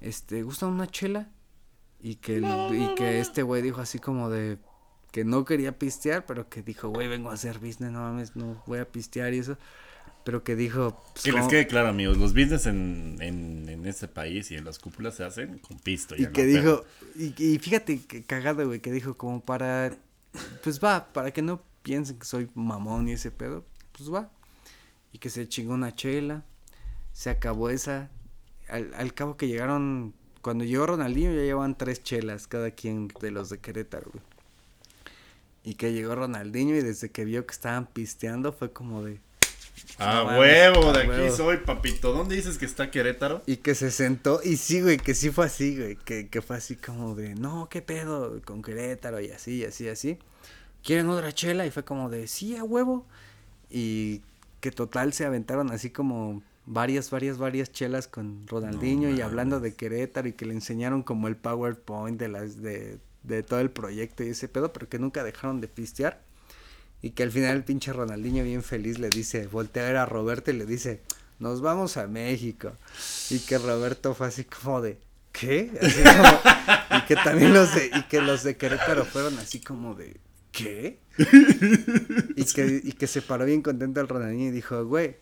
Este, ¿gusta una chela? Y que, y que este güey dijo así como de, que no quería pistear, pero que dijo, güey, vengo a hacer business, no mames, no voy a pistear y eso. Pero que dijo... Pues, que les quede claro, amigos, los business en, en, en este país y en las cúpulas se hacen con pisto. Y, que dijo, y, y, fíjate que cagado, güey, que dijo como para pues va, para que no piensen que soy mamón y ese pedo, pues va. Y que se chingó una chela, se acabó esa. Al, al cabo que llegaron, cuando llegó Ronaldinho ya llevaban tres chelas cada quien de los de Querétaro, güey. Y que llegó Ronaldinho y desde que vio que estaban pisteando fue como de... Ah, huevo, de aquí soy, papito. ¿Dónde dices que está Querétaro? Y que se sentó, y sí, güey, que sí fue así, güey, que, que fue así como de, no, qué pedo con Querétaro y así, y así, así. ¿Quieren otra chela? Y fue como de, sí, a huevo. Y que total se aventaron así como varias, varias, varias chelas con Ronaldinho y hablando de Querétaro y que le enseñaron como el PowerPoint de las, de, de todo el proyecto y ese pedo, pero que nunca dejaron de pistear. Y que al final el pinche Ronaldinho bien feliz le dice, voltea a ver a Roberto y le dice, nos vamos a México. Y que Roberto fue así como de, ¿qué? Así como, y que también los de, y que los de Querétaro fueron así como de, ¿qué? y, que, y que se paró bien contento el Ronaldinho y dijo, güey,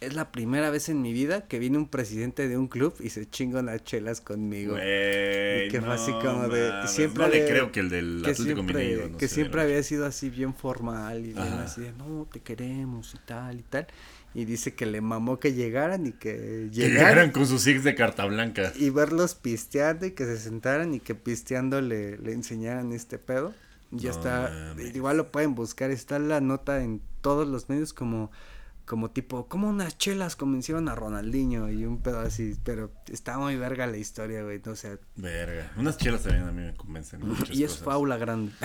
es la primera vez en mi vida que viene un presidente de un club y se chinga unas chelas conmigo. Güey, que fue así como de siempre no le creo que el del que Atlético siempre, que siempre había sido así bien formal y bien así de no te queremos y tal y tal. Y dice que le mamó que llegaran y que llegaran, con sus six de carta blanca. Y verlos pisteando y que se sentaran y que pisteando le, le enseñaran este pedo. Ya está igual lo pueden buscar está la nota en todos los medios como como tipo, como unas chelas convencieron a Ronaldinho y un pedo así, pero está muy verga la historia, güey, no sé. Verga. Unas chelas también a mí me convencen. y es faula grande.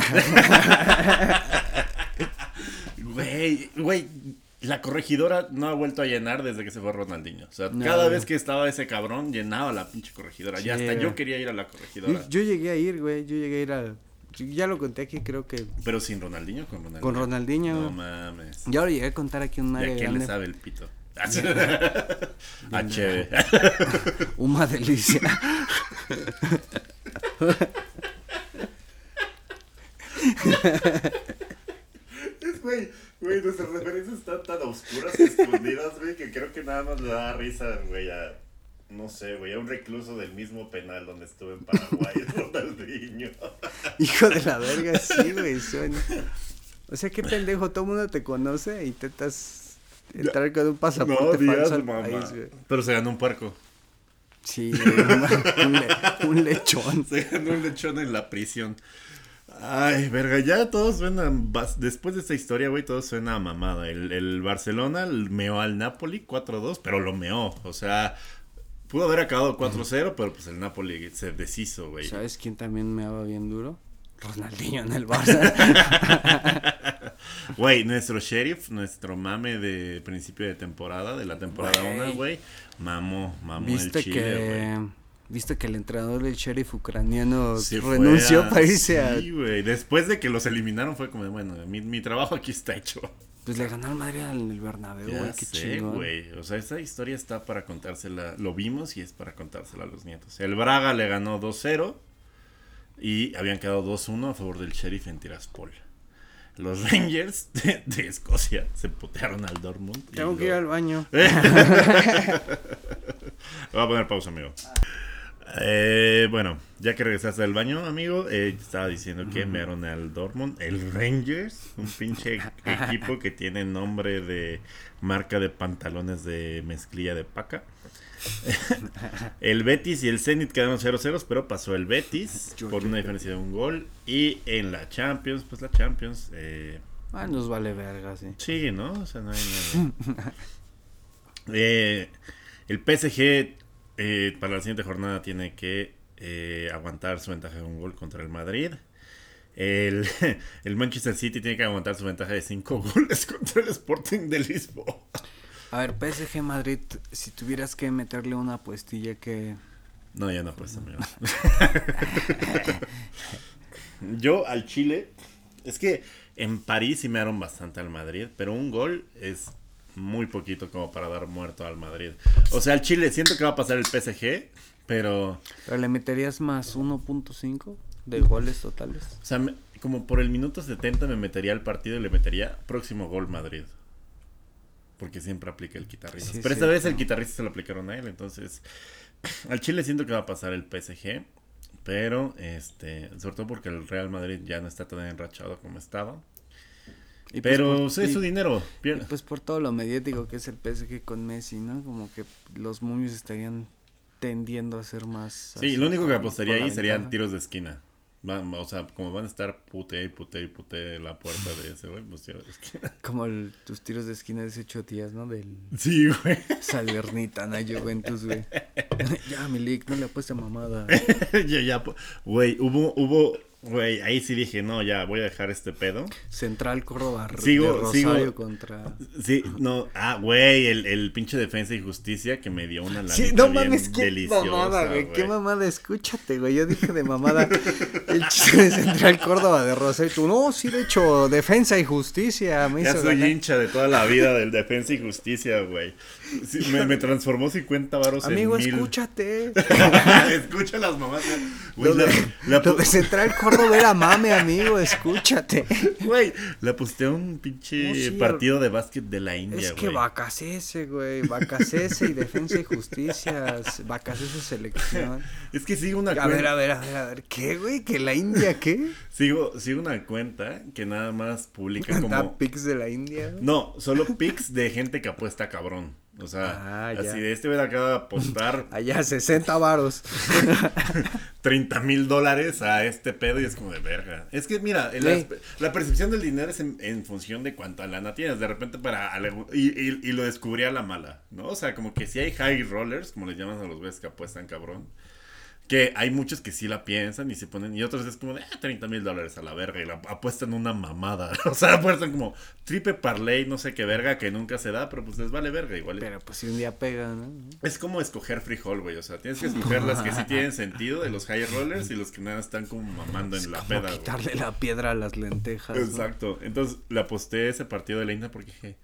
Güey, güey, la corregidora no ha vuelto a llenar desde que se fue Ronaldinho. O sea, cada vez que estaba ese cabrón, llenaba la pinche corregidora. y hasta yo quería ir a la corregidora. Yo, llegué a ir, güey, yo llegué a ir a ya lo conté aquí, crro que. ¿Pero sin Ronaldinho con Ronaldinho? Con Ronaldinho. No mames. Ya lo llegué a contar aquí un área. ¿Y a quién le sabe el pito? H. Una delicia. es güey, güey, nuestras referencias están tan oscuras y escondidas, güey, que creo que nada más le da risa, güey, a no sé, güey, a un recluso del mismo penal donde estuve en Paraguay, Ronaldinho. Hijo de la verga, sí, güey, suena. O sea, qué pendejo, todo el mundo te conoce e intentas entrar con un pasaporte no, falso al país, güey. Pero se ganó un puerco. Sí, un, un, lechón. Se ganó un lechón en la prisión. Ay, verga, ya todo suena. Después de esta historia, güey, todo suena a mamada. El, el Barcelona meó al Napoli 4-2, pero lo meó. O sea, Pudo haber acabado 4-0, pero pues el Napoli se deshizo, güey. ¿Sabes quién también me daba bien duro? Ronaldinho en el Barça. Güey, nuestro sheriff, nuestro mame de principio de temporada, de la temporada 1, güey, mamó, mamó ¿Viste el Chile, que... ¿Viste que el entrenador del sheriff ucraniano renunció a, irse a... Sí, güey, después de que los eliminaron fue como, bueno, mi, mi trabajo aquí está hecho. Pues le ganó al Madrid al Bernabéu, güey, qué sé, güey. O sea, esa historia está para contársela, lo vimos y es para contársela a los nietos. El Braga le ganó 2-0 y habían quedado 2-1 a favor del Sheriff en Tiraspol. los Rangers de, de Escocia se putearon al Dortmund. Tengo que lo- ir al baño. Voy a poner pausa, amigo. Eh, bueno, ya que regresaste del baño, amigo, eh, estaba diciendo que enviaron al Dortmund, el Rangers, un pinche equipo que tiene nombre de marca de pantalones de mezclilla de paca. el Betis y el Zenit quedaron 0-0, pero pasó el Betis por una diferencia de un gol. Y en la Champions, pues la Champions, eh, Ah, nos vale verga, sí. Sí, ¿no? O sea, no hay nada. Eh, el PSG eh, para la siguiente jornada tiene que eh, aguantar su ventaja de un gol contra el Madrid. El, el Manchester City tiene que aguantar su ventaja de 5 goles contra el Sporting de Lisboa. A ver, PSG Madrid, si tuvieras que meterle una apuestilla que... No, ya no apuesto, amigo. Yo al Chile, es que en París sí me dieron bastante al Madrid, pero un gol es muy poquito como para dar muerto al Madrid. O sea, al Chile siento que va a pasar el PSG, pero, ¿Pero le meterías más 1.5 de goles totales? o sea, me- como por el minuto 70 me metería al partido y le metería próximo gol Madrid. Porque siempre aplica el guitarrista. Sí, pero es esta vez el guitarrista se lo aplicaron a él, entonces al Chile siento que va a pasar el PSG. Pero, este, sobre todo porque el Real Madrid ya no está tan enrachado como estaba. Y pues Pero por- sí, es y- su dinero. pier- pues por todo lo mediático que es el PSG con Messi, ¿no? Como que los momios estarían tendiendo a ser más... Sí, lo único que apostaría ahí serían tiros de esquina. Van- o sea, como van a estar pute y pute y pute la puerta de ese güey, pues tiros de esquina. Como el- tus tiros de esquina de hace ocho días, ¿no? Del Sí, güey. Salernitana Juventus, güey. ya, Milik, no le apuesta mamada. ya, ya, güey, hubo, hubo, güey, ahí sí dije, no, ya, voy a dejar este pedo. Central Córdoba Sigo- de Rosario sigo- contra... Sí, no, ah, güey, el, el pinche defensa y justicia que me dio una lanita Sí, no bien mames, qué deliciosa, mamada, güey. Qué mamada, escúchate, güey. Yo dije de mamada. El chiste de Central Córdoba de Rosario. Tú, no, sí, de hecho, defensa y justicia. Me Ya hizo soy ganar. hincha de toda la vida del defensa y justicia, güey. Sí, me, me transformó 50 varos Amigo, en mil. escúchate. Escucha las mamás. Güey, Lo de, la, la lo pu- de Central Córdoba era mame, amigo. Escúchate. Güey, le aposté a un pinche sí, partido de básquet de la India, Es que. Bacasese, güey. Bacasese y defensa y justicia. Bacasese selección. Es que sigo una A cuenta. ver, a ver, a ver, a ver. ¿Qué, güey? ¿Que la India qué? Sigo, sigo una cuenta que nada más publica ¿Da como. pics de la India? No, solo pics de gente que apuesta cabrón. O sea, Ah, así de este güey acaba de apostar Allá, 60 varos. 30 mil dólares a este pedo y es como de verga. Es que mira, la percepción del dinero es en, en función de cuánta lana tienes. De repente para... Y, y- y lo descubrí a la mala, ¿no? O sea, como que si hay high rollers, como les llaman a los güeyes que apuestan cabrón. Que hay muchos que sí la piensan y se ponen, y otros es como de ah, 30 mil dólares a la verga y la apuestan una mamada. O sea, apuestan como triple parlay, no sé qué verga que nunca se da, pero pues les vale verga igual. Pero pues si un día pega, ¿no? Es como escoger frijol, güey. O sea, tienes que escoger las que sí tienen sentido de los high rollers y los que nada están como mamando en la Como peda, güey. la piedra a las lentejas. ¿no? Exacto. Entonces le aposté ese partido de la India porque dije.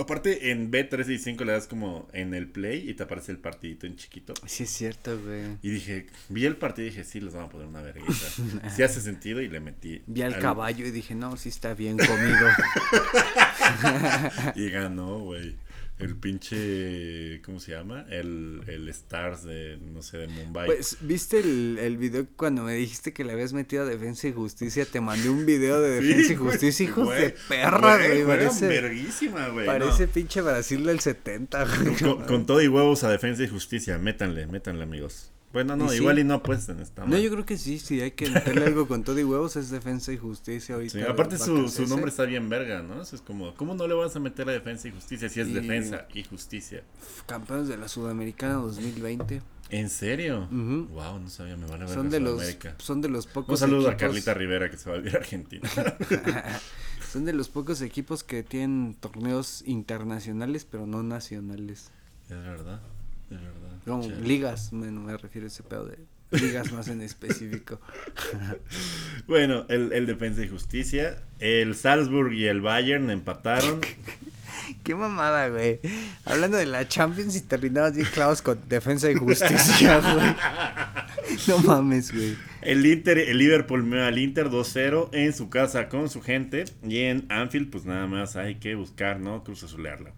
Aparte, en B365 le das como en el play y te aparece el partidito en chiquito. Sí, es cierto, güey. Y dije, vi el partido y dije, sí, les vamos a poner una vergüenza. sí hace sentido y le metí. Vi al caballo y dije, no, sí está bien comido. Y ganó, güey. El pinche. ¿Cómo se llama? El, el Stars de, no sé, de Mumbai. Pues, ¿viste el, el video cuando me dijiste que le habías metido a Defensa y Justicia? Te mandé un video de Sí, Defensa y Justicia, hijos de perra, güey. Parece, verguísima, güey. parece no. pinche Brasil del 70, güey. Con, con todo y huevos a defensa y justicia. Métanle, métanle, amigos. Bueno, no, Y sí. igual y no apuesten. Está No, mal. yo creo que sí, sí, hay que meterle algo con todo y huevos, es Defensa y Justicia ahorita. Sí, aparte su, su nombre está bien verga, ¿no? Eso es como, ¿cómo no le vas a meter a defensa y justicia si es Y- defensa y justicia? Campeones de la Sudamericana 2020. ¿En serio? Ujú. Wow, no sabía, me van a ver Son de los, son de los pocos Un saludo a Carlita Rivera que se va a ir a Argentina. Son de los pocos equipos que tienen torneos internacionales, pero no nacionales. es verdad, es verdad. Como ligas, bueno, me refiero a ese pedo de ligas más en específico. Bueno, el, el defensa y justicia. El Salzburg y el Bayern empataron. Qué mamada, güey. Hablando de la Champions y terminabas bien clavos con defensa y justicia, güey. No mames, güey. El Inter, el Liverpool me al Inter 2-0 en su casa con su gente. Y en Anfield, pues nada más hay que buscar, ¿no? Cruz azulearla.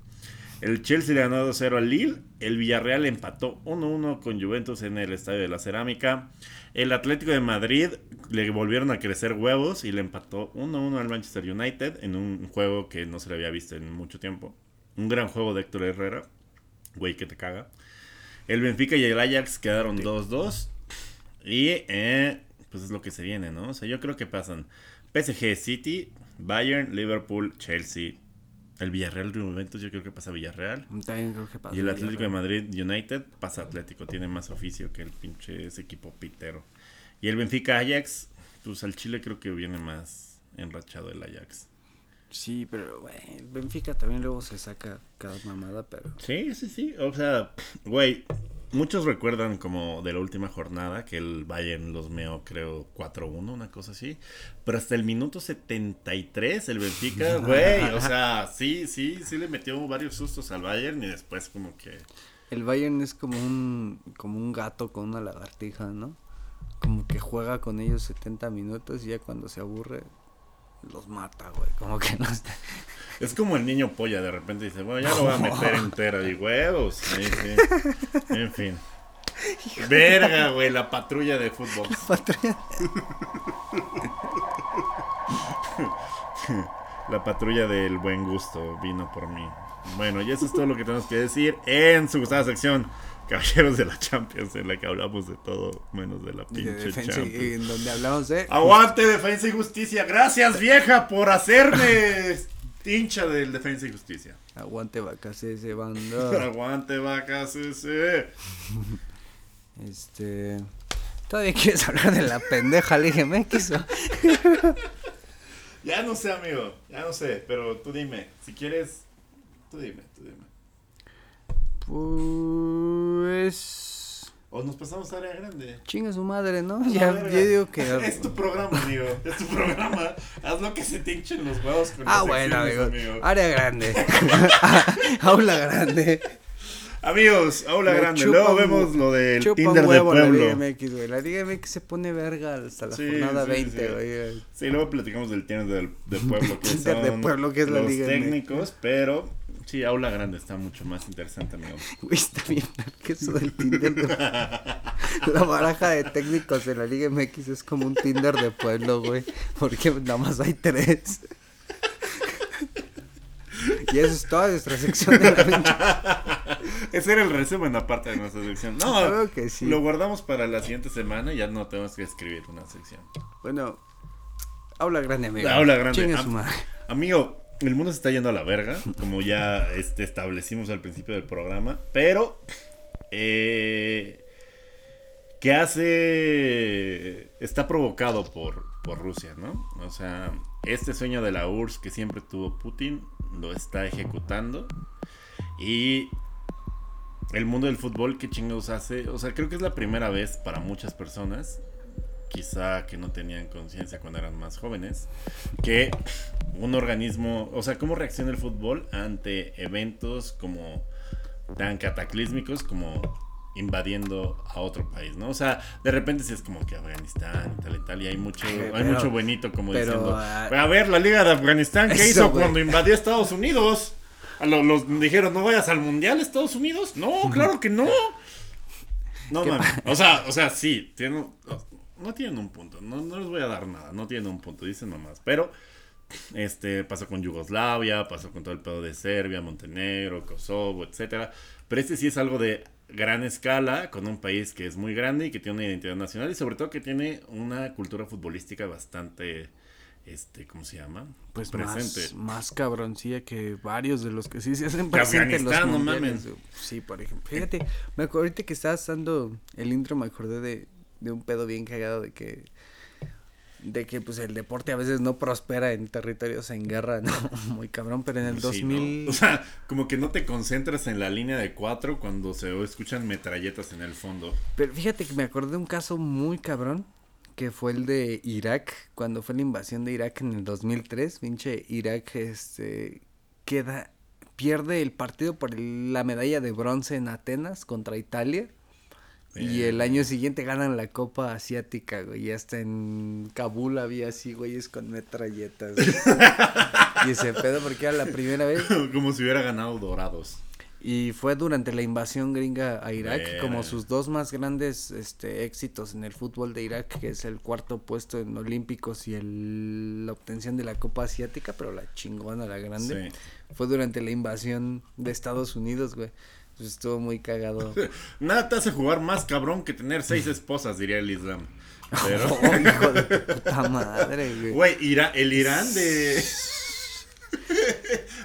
El Chelsea le ganó 2-0 al Lille. El Villarreal empató 1-1 con Juventus en el Estadio de la Cerámica. El Atlético de Madrid le volvieron a crecer huevos y le empató 1-1 al Manchester United en un juego que no se le había visto en mucho tiempo. Un gran juego de Héctor Herrera. Güey, que te caga. El Benfica y el Ajax quedaron 2-2. Y eh, pues es lo que se viene, ¿no? O sea, yo creo que pasan PSG City, Bayern, Liverpool, Chelsea. El Villarreal Juventus, yo creo que pasa Villarreal. También creo que pasa Y el Atlético de. Madrid United pasa Atlético. Tiene más oficio que el pinche ese equipo pitero. Y el Benfica Ajax, pues al Chile creo que viene más enrachado el Ajax. Sí, pero, güey, Benfica también luego se saca cada mamada, pero... Sí, sí, sí. O sea, güey, muchos recuerdan como de la última jornada que el Bayern los meó, creo, 4-1, una cosa así. Pero hasta el minuto 73 el Benfica, güey, o sea, sí, sí, sí le metió varios sustos al Bayern y después como que... El Bayern es como un, como un gato con una lagartija, ¿no? Como que juega con ellos 70 minutos y ya cuando se aburre los mata, güey. Como que no está... Es como el niño polla, de repente dice, bueno, ya lo voy a meter entera. Y huevos, sí, sí. En fin. Verga, güey, la patrulla de fútbol. La patrulla del buen gusto vino por mí. Bueno, y eso es todo lo que tenemos que decir en su gustada sección Caballeros de la Champions, en la que hablamos de todo menos de la de pinche defensa, Champions. y en donde hablamos de... Aguante defensa y justicia. Gracias, vieja, por hacerme hincha del defensa y justicia. Aguante vacas ese banda. Aguante, vacas ese. este... ¿Todavía quieres hablar de la pendeja Liga MX? Ya no sé, amigo. Ya no sé. Pero tú dime. Si quieres, tú dime, tú dime. Pues... O nos pasamos a área grande. Chinga su madre, ¿no? La Ya, yo digo que... Es tu programa, amigo. Es tu programa. Haz lo que se te hinchen los huevos con Ah, bueno, amigo. Área grande. Aula grande. Amigos, aula Me grande. Luego vemos lo del Tinder de la pueblo. Liga MX, güey. La Liga MX se pone verga hasta la Sí, jornada sí, 20, sí. güey. Sí, luego platicamos del Tinder del, de pueblo. Que Tinder de pueblo, que es la los Liga MX. técnicos, pero sí, aula grande está mucho más interesante, amigo. Güey, está bien que eso del Tinder de... La baraja de técnicos de la Liga MX es como un Tinder de pueblo, güey. Porque nada más hay tres. Y eso es toda nuestra sección de la Ese era el resumen aparte de nuestra sección. No, Claro que sí. lo guardamos para la siguiente semana y ya no tenemos que escribir una sección. Bueno, aula grande, amigo. Aula grande. Am- su madre. Amigo, el mundo se está yendo a la verga, como ya este, establecimos al principio del programa, pero eh, que hace está provocado por, Rusia, ¿no? O sea, este sueño de la URSS que siempre tuvo Putin lo está ejecutando y el mundo del fútbol, ¿qué chingados hace? O sea, creo que es la primera vez para muchas personas, quizá que no tenían conciencia cuando eran más jóvenes, que un organismo, o sea, cómo reacciona el fútbol ante eventos como tan cataclísmicos como invadiendo a otro país, ¿no? O sea, de repente sí es como que Afganistán y tal y tal, y hay mucho, hay Pero- mucho buenito como pero, diciendo, ah, a ver, la Liga de Afganistán, ¿qué Eso, hizo cuando invadió Estados Unidos? A los dijeron, ¿no vayas al Mundial Estados Unidos? No, claro que no. No, ¿Qué mames. O sea, o sea, sí, tienen, no tienen un punto. No, no les voy a dar nada, no tienen un punto, dicen nomás. Pero, este, pasó con Yugoslavia, pasó con todo el pedo de Serbia, Montenegro, Kosovo, etcétera. Pero este sí es algo de gran escala, con un país que es muy grande y que tiene una identidad nacional y sobre todo que tiene una cultura futbolística bastante, este, ¿cómo se llama? Pues presente. más, más cabroncilla que varios de los que sí se hacen Que presentes en los no mames. Sí, por ejemplo. Fíjate, me acuerdo ahorita que estabas dando el intro, me acordé de, de un pedo bien cagado de que de que pues el deporte a veces no prospera en territorios en guerra, ¿no? Muy cabrón, pero en el Sí, ¿no? 2000 O sea, como que no te concentras en la línea de cuatro cuando se escuchan metralletas en el fondo. Pero fíjate que me acordé de un caso muy cabrón, que fue el de Irak, cuando fue la invasión de Irak en el 2003, pinche Irak, este, queda, pierde el partido por el- la medalla de bronce en Atenas contra Italia, Y el año siguiente ganan la Copa Asiática, güey. Y hasta en Kabul había así, güeyes con metralletas. y ese pedo porque era la primera vez. Como si hubiera ganado dorados. Y fue durante la invasión gringa a Irak, como sus dos más grandes este, éxitos en el fútbol de Irak, que es el cuarto puesto en Olímpicos y el, la obtención de la Copa Asiática, pero la chingona, la grande, Sí. fue durante la invasión de Estados Unidos, güey. Entonces estuvo muy cagado. Nada te hace jugar más cabrón que tener seis esposas, diría el Islam. Pero, Oh, hijo de puta madre, güey. güey, Ira- el Irán de.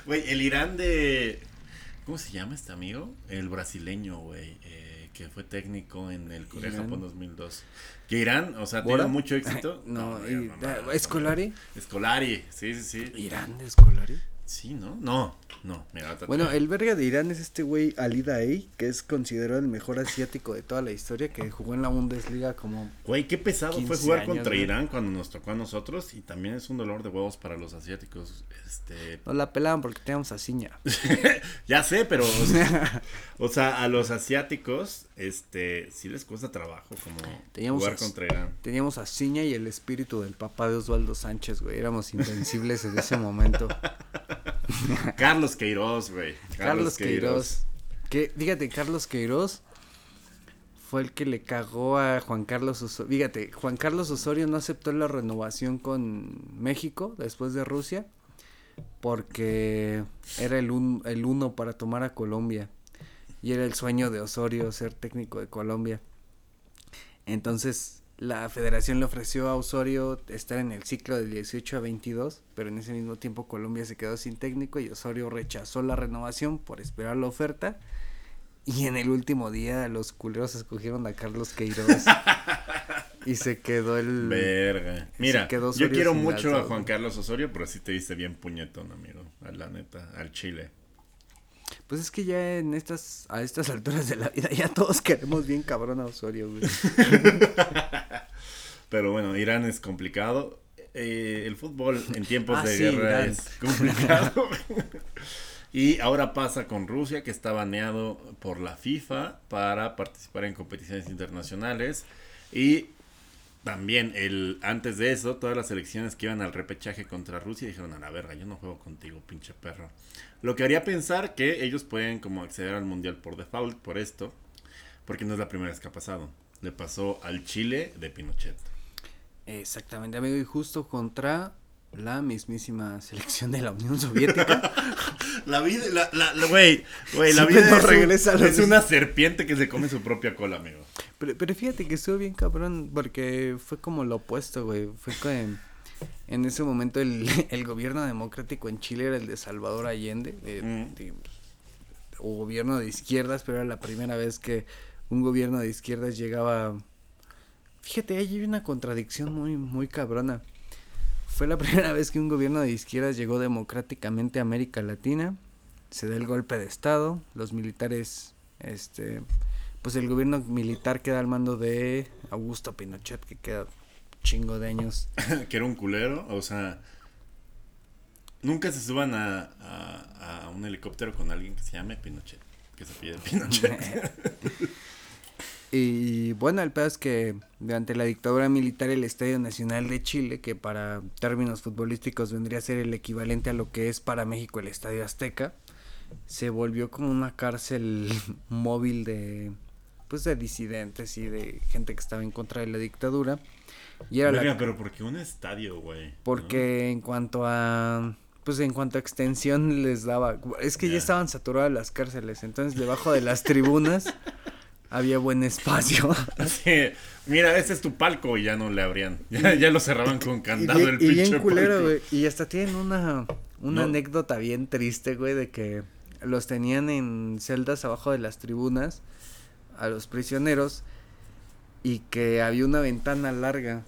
Güey, el Irán de. ¿Cómo se llama este amigo? El brasileño, güey. eh, que fue técnico en el Corea-Japón Irán. 2002. Que Irán, o sea, ¿Bora? tenido mucho éxito. No, no, no. ¿Escolari? Escolari, sí, sí, sí. ¿Irán de Escolari? Sí, ¿no? No, no, mira, Bueno, el verga de Irán es este güey Ali Daei, que es considerado el mejor asiático de toda la historia, que jugó en la Bundesliga como Güey, qué pesado fue 15 jugar años, contra güey. Irán cuando nos tocó a nosotros y también es un dolor de huevos para los asiáticos. Este, Nos la pelaban porque teníamos a Ciña. ya sé, pero o sea, o sea, a los asiáticos este sí les cuesta trabajo como Teníamos jugar contra Irán. Teníamos a Ciña y el espíritu del papá de Osvaldo Sánchez, güey. Éramos invencibles en ese momento. Carlos Queiroz, güey. Carlos Queiroz. Que, fíjate, Carlos Queiroz fue el que le cagó a Juan Carlos Osorio. Fíjate, Juan Carlos Osorio no aceptó la renovación con México después de Rusia porque era el, un- el uno para tomar a Colombia. Y era el sueño de Osorio ser técnico de Colombia. Entonces la federación le ofreció a Osorio estar en el ciclo del 18 a 22, pero en ese mismo tiempo Colombia se quedó sin técnico y Osorio rechazó la renovación por esperar la oferta. Y en el último día los culeros escogieron a Carlos Queiroz. y se quedó el... Verga. Mira, quedó yo quiero mucho a Juan. Carlos Osorio, pero sí te viste bien puñetón, amigo. A la neta, al Chile. Pues es que ya en estas, a estas alturas de la vida ya todos queremos bien cabrón a Osorio, güey. Pero bueno, Irán es complicado. Eh, el fútbol en tiempos Ah, de sí, guerra Irán. es complicado. y ahora pasa con Rusia, que está baneado por la FIFA para participar en competiciones internacionales. Y también el antes de eso, todas las selecciones que iban al repechaje contra Rusia dijeron, a la verga, yo no juego contigo, pinche perro. Lo que haría pensar que ellos pueden como acceder al mundial por default por esto, porque no es la primera vez que ha pasado. Le pasó al Chile de Pinochet. Exactamente, amigo, y justo contra la mismísima selección de la Unión Soviética. La vida, la, la, la- güey, güey, la vida nos es, un- regresa a lo es una serpiente que se come su propia cola, amigo. Pero, pero fíjate que estuvo bien cabrón porque fue como lo opuesto, güey. Fue que en, en ese momento el, el gobierno democrático en Chile era el de Salvador Allende, eh, Mm. de- o gobierno de izquierdas, pero era la primera vez que un gobierno de izquierdas llegaba... Fíjate, ahí hay una contradicción muy, muy cabrona. Fue la primera vez que un gobierno de izquierdas llegó democráticamente a América Latina. Se da el golpe de Estado. Los militares, este, pues el gobierno militar queda al mando de Augusto Pinochet, que queda chingo de años. que era un culero, o sea, nunca se suban a, a, a un helicóptero con alguien que se llame Pinochet, que se pide Pinochet. Y bueno, el pedo es que durante la dictadura militar el Estadio Nacional de Chile, que para términos futbolísticos vendría a ser el equivalente a lo que es para México el Estadio Azteca, se volvió como una cárcel móvil de pues de disidentes y de gente que estaba en contra de la dictadura. Y era la pero porque un estadio, güey. porque en cuanto a pues en cuanto a extensión les daba es que Ya. estaban saturadas las cárceles entonces debajo de las tribunas había buen espacio mira, este es tu palco y ya no le abrían. Ya, ya lo cerraban con candado el y pinche bien culero güey y hasta tienen una una No. anécdota bien triste güey de que los tenían en celdas abajo de las tribunas a los prisioneros y que había una ventana larga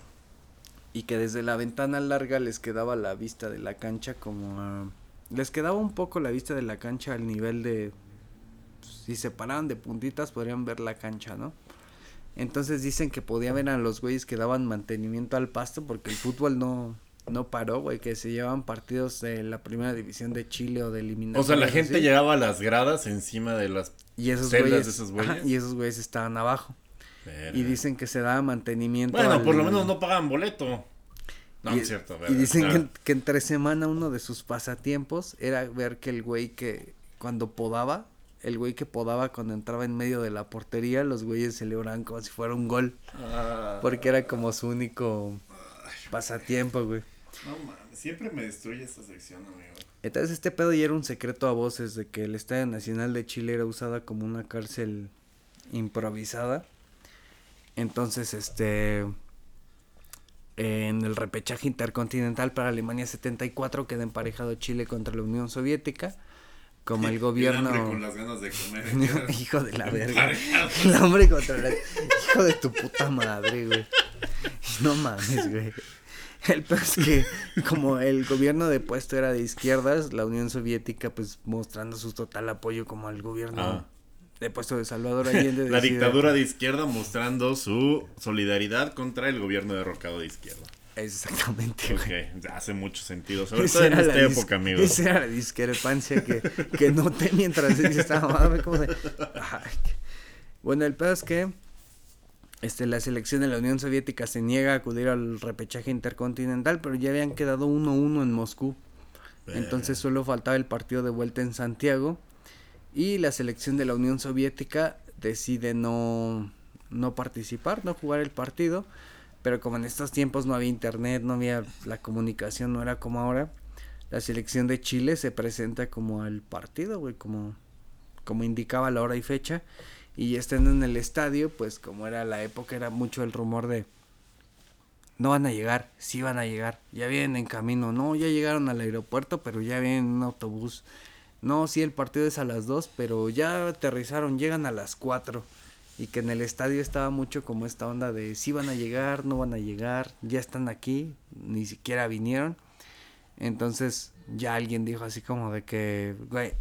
y que desde la ventana larga les quedaba la vista de la cancha como a- les quedaba un poco la vista de la cancha al nivel de si se paraban de puntitas podrían ver la cancha, ¿no? Entonces dicen que podía ver a los güeyes que daban mantenimiento al pasto porque el fútbol no no paró, güey, que se llevaban partidos de la primera división de Chile o de eliminación. O sea, la gente llegaba a las gradas encima de las y esos celdas güeyes, de esos ajá, güeyes. y esos güeyes estaban abajo. Y dicen que se daba mantenimiento. Bueno, por lo menos no pagaban boleto. No, y, es cierto. Y dicen que, que, entre semana uno de sus pasatiempos era ver que el güey que cuando podaba, el güey que podaba cuando entraba en medio de la portería, los güeyes celebraban como si fuera un gol. Ah. Porque era como su único pasatiempo, güey. No mames, siempre me destruye esta sección, amigo. Entonces este pedo ya era un secreto a voces de que el Estadio Nacional de Chile era usada como una cárcel improvisada. Entonces, este en el repechaje intercontinental para Alemania 74 queda emparejado Chile contra la Unión Soviética. Como el gobierno. El con las ganas de comer. Hijo de la verga. El hombre contra la. Hijo de tu puta madre, güey. No mames, güey. El peor es que, como el gobierno de puesto era de izquierdas, la Unión Soviética, pues mostrando su total apoyo como al gobierno Ah. de puesto de Salvador Allende. La decide- dictadura de izquierda mostrando su solidaridad contra el gobierno derrocado de izquierda. Exactamente, güey. Ok, hace mucho sentido. Sobre todo en era la esta época, amigo. Esa era la discrepancia que, que noté mientras estaba de, Bueno, el pedo es que este, la selección de la Unión Soviética se niega a acudir al repechaje intercontinental, pero ya habían quedado 1-1 en Moscú. Entonces solo faltaba el partido de vuelta en Santiago. Y la selección de la Unión Soviética decide no, no participar, no jugar el partido. Pero como en estos tiempos no había internet, no había la comunicación, no era como ahora. La selección de Chile se presenta como al partido, güey, como, como indicaba la hora y fecha. Y estando en el estadio, pues como era la época, era mucho el rumor de no van a llegar, sí van a llegar, ya vienen en camino, no, ya llegaron al aeropuerto, pero ya vienen en un autobús. No, sí, el partido es a las 2, pero ya aterrizaron, llegan a las 4. Y que en el estadio estaba mucho como esta onda de sí van a llegar, no van a llegar, ya están aquí, ni siquiera vinieron. Entonces ya alguien dijo así como de que, güey,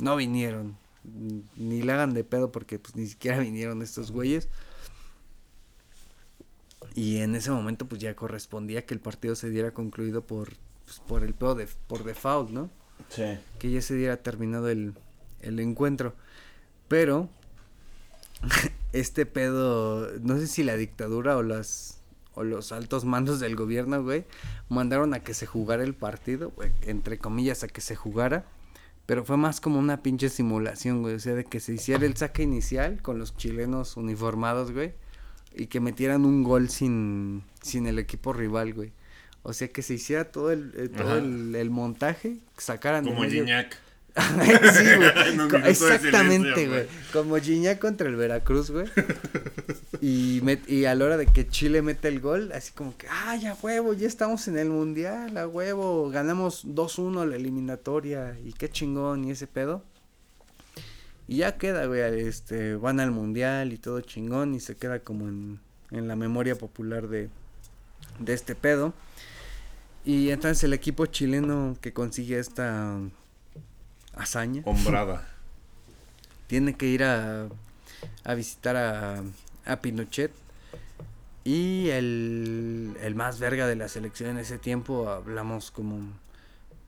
no vinieron, ni le hagan de pedo porque pues ni siquiera vinieron estos güeyes. Y en ese momento pues ya correspondía que el partido se diera concluido por, pues, por el pedo de, por default, ¿no? Sí. que ya se diera terminado el, el encuentro. Pero este pedo, no sé si la dictadura o las o los altos mandos del gobierno, güey, mandaron a que se jugara el partido, güey, entre comillas a que se jugara, pero fue más como una pinche simulación, güey, o sea, de que se hiciera el saque inicial con los chilenos uniformados, güey, y que metieran un gol sin sin el equipo rival, güey. O sea, que se hiciera todo el, eh, todo el, el montaje, sacaran Como Gignac. Sí, güey. Exactamente, güey. Como Gignac contra el Veracruz, güey. Y, met- y a la hora de que Chile mete el gol, así como que, ah, ya huevo, ya estamos en el mundial, a huevo, ganamos 2-1 la eliminatoria y qué chingón y ese pedo. Y ya queda, güey, este, van al mundial y todo chingón y se queda como en, en la memoria popular de, de este pedo. Y entonces el equipo chileno que consigue esta hazaña Hombrada. tiene que ir a, a visitar a, a Pinochet. Y el, el más verga de la selección en ese tiempo, hablamos como,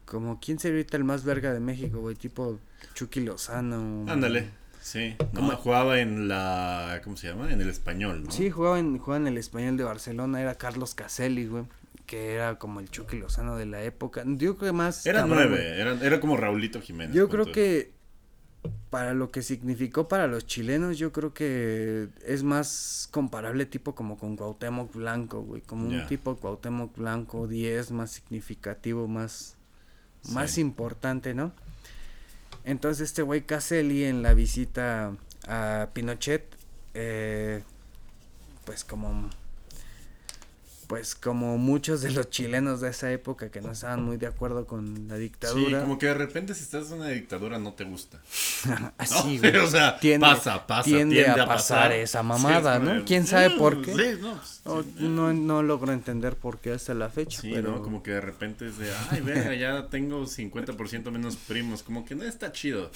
como ¿quién sería ahorita el más verga de México, güey? Tipo Chucky Lozano. Ándale. Sí. No, ¿Cómo? jugaba en la. ¿Cómo se llama? En el español, ¿no? Sí, jugaba en, jugaba en el español de Barcelona, era Carlos Caselli, güey. Que era como el Chucky Lozano de la época. Yo creo que más... Era cabrón, nueve. Era, era como Raulito Jiménez. Yo creo todo. que para lo que significó para los chilenos, yo creo que es más comparable tipo como con Cuauhtémoc Blanco, güey, como un tipo Cuauhtémoc Blanco 10 más significativo, más más importante, ¿no? Entonces este güey Caselli en la visita a Pinochet eh, pues como pues como muchos de los chilenos de esa época que no estaban muy de acuerdo con la Sí, dictadura. como que de repente si estás en una dictadura no te gusta. Así, No, güey. o sea, pasa, pasa, tiende, tiende a a pasar pasar. esa Sí, mamada, es ¿no? ¿Quién sabe por qué? Sí, no, pues, No, sí, no, no logro entender por qué hasta la fecha, Sí, pero ¿no? Como que de repente es de, ay, verga, ya tengo 50% menos primos. Como que no está chido.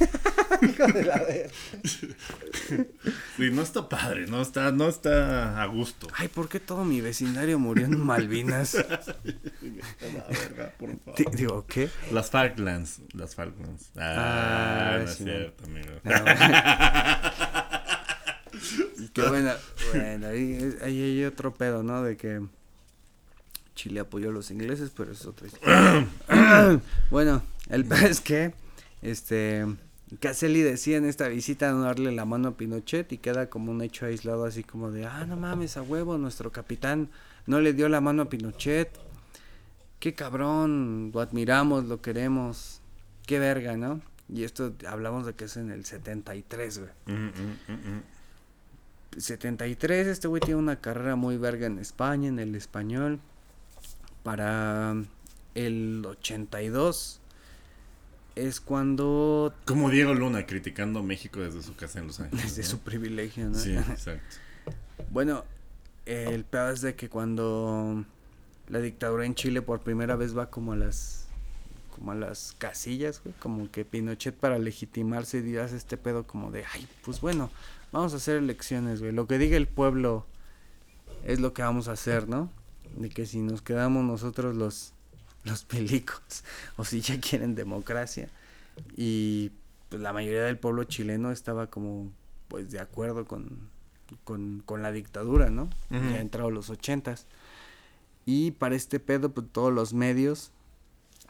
hijo de la no está padre, no está, no está a gusto. Ay, ¿por qué todo mi vecindario murió en Malvinas? La verga, por favor. Di- Digo, ¿qué? Las Falklands, las Falklands. Ah, Ah, no es cierto, amigo. No. ¿Y qué Bueno, bueno, ahí, ahí hay otro pedo, ¿no? De que Chile apoyó a los ingleses, pero es otra historia. bueno, el pedo es que, este, Caselli decía en esta visita no darle la mano a Pinochet y queda como un hecho aislado así como de, ah, no mames, a huevo, nuestro capitán no le dio la mano a Pinochet. Qué cabrón, lo admiramos, lo queremos. Qué verga, ¿no? Y esto hablamos de que es en el 73, güey. Mm, mm, mm, mm. 73, este güey tiene una carrera muy verga en España, en el español. Para el 82 es cuando Como Diego Luna criticando México desde su casa en Los Ángeles. desde ¿no? su privilegio, ¿no? Sí, exacto. Bueno, el peor es de que cuando la dictadura en Chile por primera vez va como a las como a las casillas, güey, como que Pinochet para legitimarse y hace este pedo como de, ay, pues bueno, vamos a hacer elecciones, güey, lo que diga el pueblo es lo que vamos a hacer, ¿no? De que si nos quedamos nosotros los los milicos o si ya quieren democracia y pues la mayoría del pueblo chileno estaba como pues de acuerdo con con, con la dictadura, ¿no? Ujú. Ya entrado los ochentas. Y para este pedo, pues todos los medios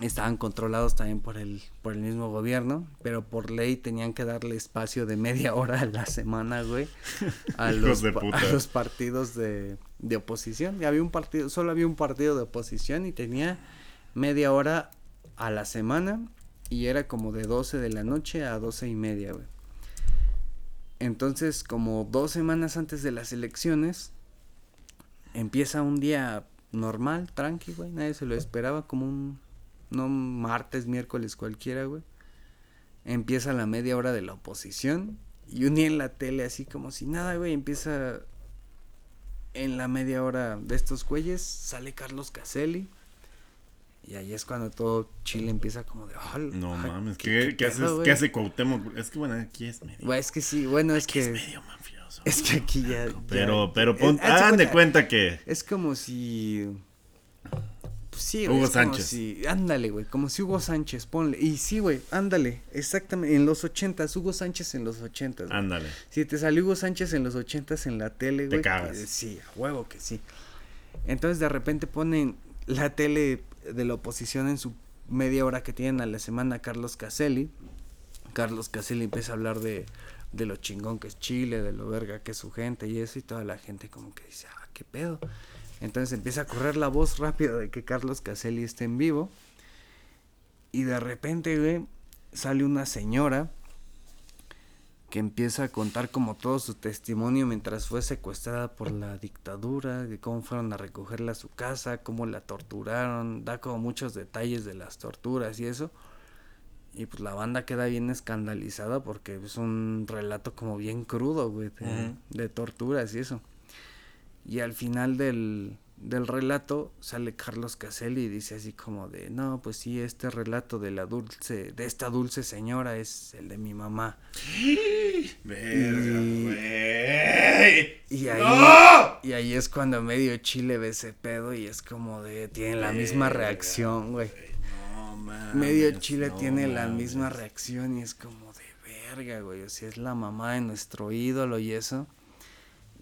estaban controlados también por el, por el mismo gobierno, pero por ley tenían que darle espacio de media hora a la semana, güey, a, los, de pa- puta. a los partidos de, de oposición. Y había un partido, solo había un partido de oposición y tenía media hora a la semana y era como de 12 de la noche a 12 y media, güey. Entonces, como dos semanas antes de las elecciones, empieza un día normal, tranqui, güey. Nadie se lo esperaba, como un, no martes, miércoles cualquiera, güey. Empieza la media hora de la oposición y un día en la tele, así como si nada, güey, empieza en la media hora de estos güeyes, sale Carlos Caselli. Y ahí es cuando todo Chile empieza como de... "Ah, No ay, mames, qué- ¿qué, qué qué pedo, haces, güey". ¿qué hace Cuauhtémoc? Es que bueno, aquí es medio, Güey, es que sí, bueno, es aquí es que... medio mafioso. Es que aquí ya... ya- Pero, pero pon, de hagan de cuenta, que Es como si. Pues sí, Hugo güey. como Sánchez. si- ándale, güey. Como si Hugo Sánchez, ponle. Y sí, güey, ándale. Exactamente. En los ochentas, Hugo Sánchez en los ochentas. güey. ándale. Si te salió Hugo Sánchez en los ochentas en la tele, Te güey. cagas. eh, Sí, a huevo que sí. Entonces de repente ponen la tele de la oposición en su media hora que tienen a la semana Carlos Caselli. Carlos Caselli empieza a hablar de, de lo chingón que es Chile, de lo verga que es su gente y eso, y toda la gente como que dice, ah, qué pedo. Entonces empieza a correr la voz rápido de que Carlos Caselli esté en vivo. Y de repente, sale una señora que empieza a contar como todo su testimonio mientras fue secuestrada por la dictadura, de cómo fueron a recogerla a su casa, cómo la torturaron, da como muchos detalles de las torturas y eso. Y pues la banda queda bien escandalizada porque es un relato como bien crudo, güey, de, de torturas y eso. Y al final del, del relato sale Carlos Caselli y dice así como de, no, pues sí, este relato de la dulce, de esta dulce señora es el de mi mamá. Verga, Y- güey. Y ahí, ¡No! y ahí es cuando medio Chile ve ese pedo y es como de, tiene la misma Verga, reacción, güey. No mames. Medio Chile no tiene la misma reacción y es como de verga, güey. O sea, es la mamá de nuestro ídolo y eso.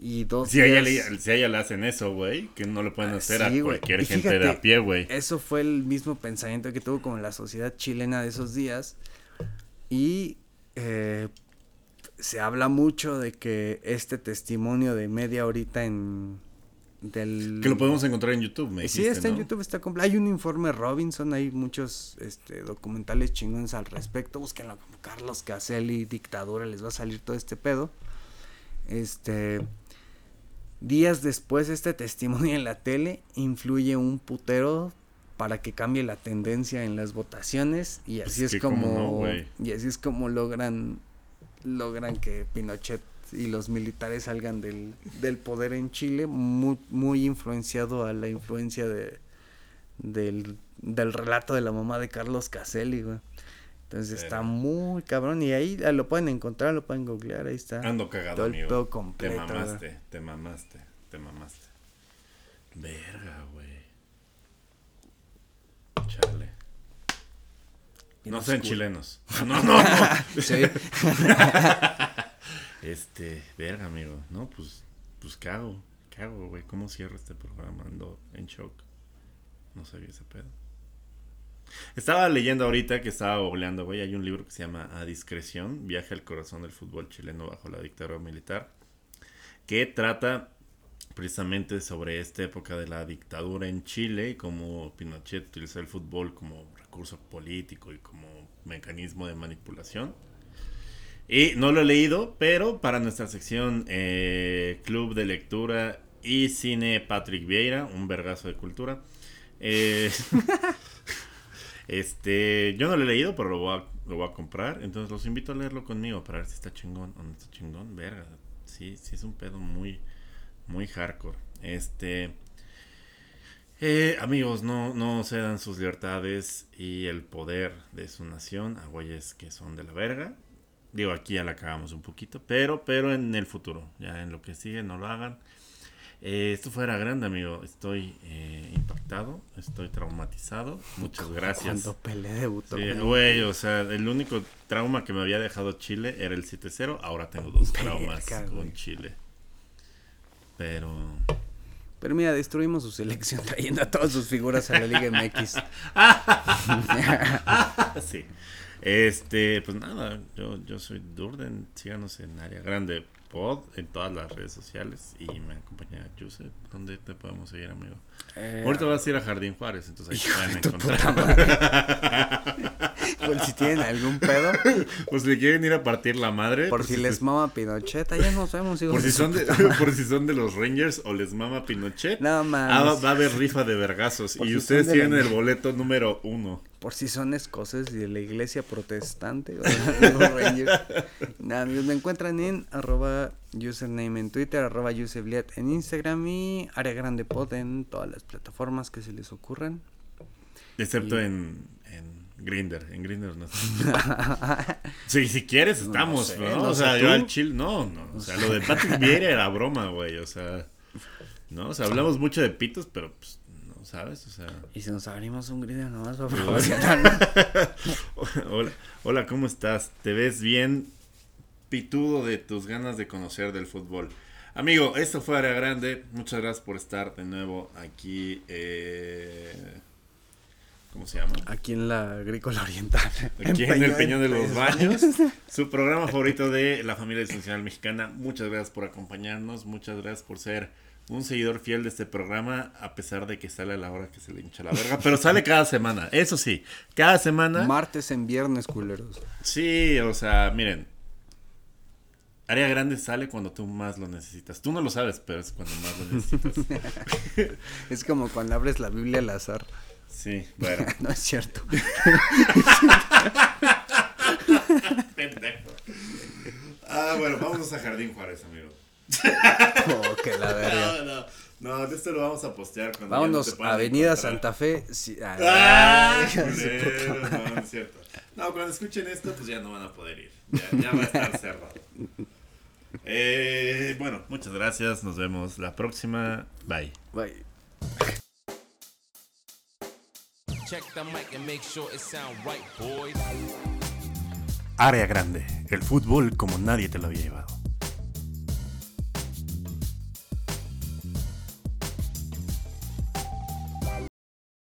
Y dos Si a, ella le, si a ella le hacen eso, güey, que no le pueden hacer sí, a cualquier gente de a pie, güey. Eso fue el mismo pensamiento que tuvo como la sociedad chilena de esos días. Y eh, se habla mucho de que este testimonio de media horita en... Del... Que lo podemos encontrar en YouTube, me Sí, dijiste, está en. YouTube, está completo. Hay un informe Robinson, hay muchos este, documentales chingones al respecto. Búsquenlo como Carlos Caselli, dictadura, les va a salir todo este pedo. Este. Días después, este testimonio en la tele influye un putero para que cambie la tendencia en las votaciones. Y así Pues es que cómo como. no, y así es como logran. Logran que Pinochet y los militares salgan del, del poder en Chile, muy, muy influenciado a la influencia de, del, del relato de la mamá de Carlos Caselli, güey. Entonces está muy cabrón y ahí ah, lo pueden encontrar, lo pueden googlear, ahí está. Ando cagado, Todo el amigo. Te completo, mamaste, te mamaste, te mamaste. Verga, güey. Chale. No sean chilenos. No, no, no. Sí. Este, verga, amigo. No, pues pues, ¿qué hago? ¿Qué hago, güey? ¿Cómo cierro este programa? Ando en shock. No sabía ese pedo. Estaba leyendo ahorita que estaba googleando, güey. Hay un libro que se llama A Discreción, Viaje al corazón del fútbol chileno bajo la dictadura militar, que trata precisamente sobre esta época de la dictadura en Chile y cómo Pinochet utilizó el fútbol como recurso político y como mecanismo de manipulación. Y no lo he leído, pero para nuestra sección eh, Club de Lectura y Cine Patrick Vieira, un vergazo de cultura. Eh, este, yo no lo he leído, pero lo voy, a, lo voy a comprar. Entonces los invito a leerlo conmigo para ver si está chingón o no está chingón. Verga, sí, sí es un pedo muy, muy hardcore. Este, eh, amigos, no, no cedan sus libertades y el poder de su nación a güeyes que son de la verga. Digo, aquí ya la cagamos un poquito, pero, pero en el futuro, ya en lo que sigue, no lo hagan. Eh, esto fuera grande, amigo. Estoy eh, impactado, estoy traumatizado. Muchas gracias. Cuando Pelé debutó. Sí, güey, o sea, el único trauma que me había dejado Chile era el 7-0. Ahora tengo dos traumas con Chile. Pero. Pero mira, destruimos su selección trayendo a todas sus figuras a la Liga MX. sí. Este, pues nada, yo, yo soy Durden. Síganos en Área Grande Pod en todas las redes sociales. Y me acompaña Yuse. ¿Dónde te podemos seguir, amigo? Eh, Ahorita vas a ir a Jardín Juárez, entonces ahí pueden encontrar. Pues si tienen algún pedo, Pues le quieren ir a partir la madre. por pues, si les mama Pinochet, allá nos vemos, hijos Por si, son de, por si son de los Rangers o les mama Pinochet. No Ah, va, mames. a haber rifa de vergazos. Por y si ustedes tienen el boleto número uno. Por si son escoceses y de la iglesia protestante. o sea, los Rangers. Nada, amigos, me encuentran en arroba username en Twitter, arroba usebliat en Instagram y área grande pod en todas las plataformas que se les ocurran. Excepto Y- en, en Grinder. En Grinder no. sí, si quieres, No estamos. sé, ¿no? o sea, ¿tú? yo al chill. No, no. O sea, lo de Patrick Vieira era broma, güey. O sea. No, o sea, hablamos mucho de pitos, pero pues. Sabes, o sea. Y si nos abrimos un grito nomás para Hola. promocionarlo. Hola, hola, ¿cómo estás? ¿Te ves bien pitudo de tus ganas de conocer del fútbol? Amigo, esto fue Área Grande. Muchas gracias por estar de nuevo aquí. eh, ¿Cómo se llama? Aquí en la agrícola oriental. Aquí en el Peñón de los Baños. Su programa favorito de la familia disfuncional mexicana. Muchas gracias por acompañarnos. Muchas gracias por ser un seguidor fiel de este programa. A pesar de que sale a la hora que se le hincha la verga. Pero sale cada semana. Eso sí, cada semana. Martes en viernes, culeros. Sí, o sea, miren. Área grande sale cuando tú más lo necesitas. Tú no lo sabes, pero es cuando más lo necesitas. Es como cuando abres la Biblia al azar. Sí, bueno. no es cierto. Ah, bueno, vámonos a Jardín Juárez, amigo. Oh, que la verga. No, no. No, de esto lo vamos a postear cuando no Vámonos puedan Avenida encontrar. Santa Fe. Sí, ah, ¡Ah! culero, puta madre. no, no es cierto. No, cuando escuchen esto, pues ya no van a poder ir. Ya, ya va a estar cerrado. Eh, bueno, muchas gracias. Nos vemos la próxima. Bye. Bye. Check the mic and make sure it sound right, boys. Área grande, el fútbol como nadie te lo había llevado.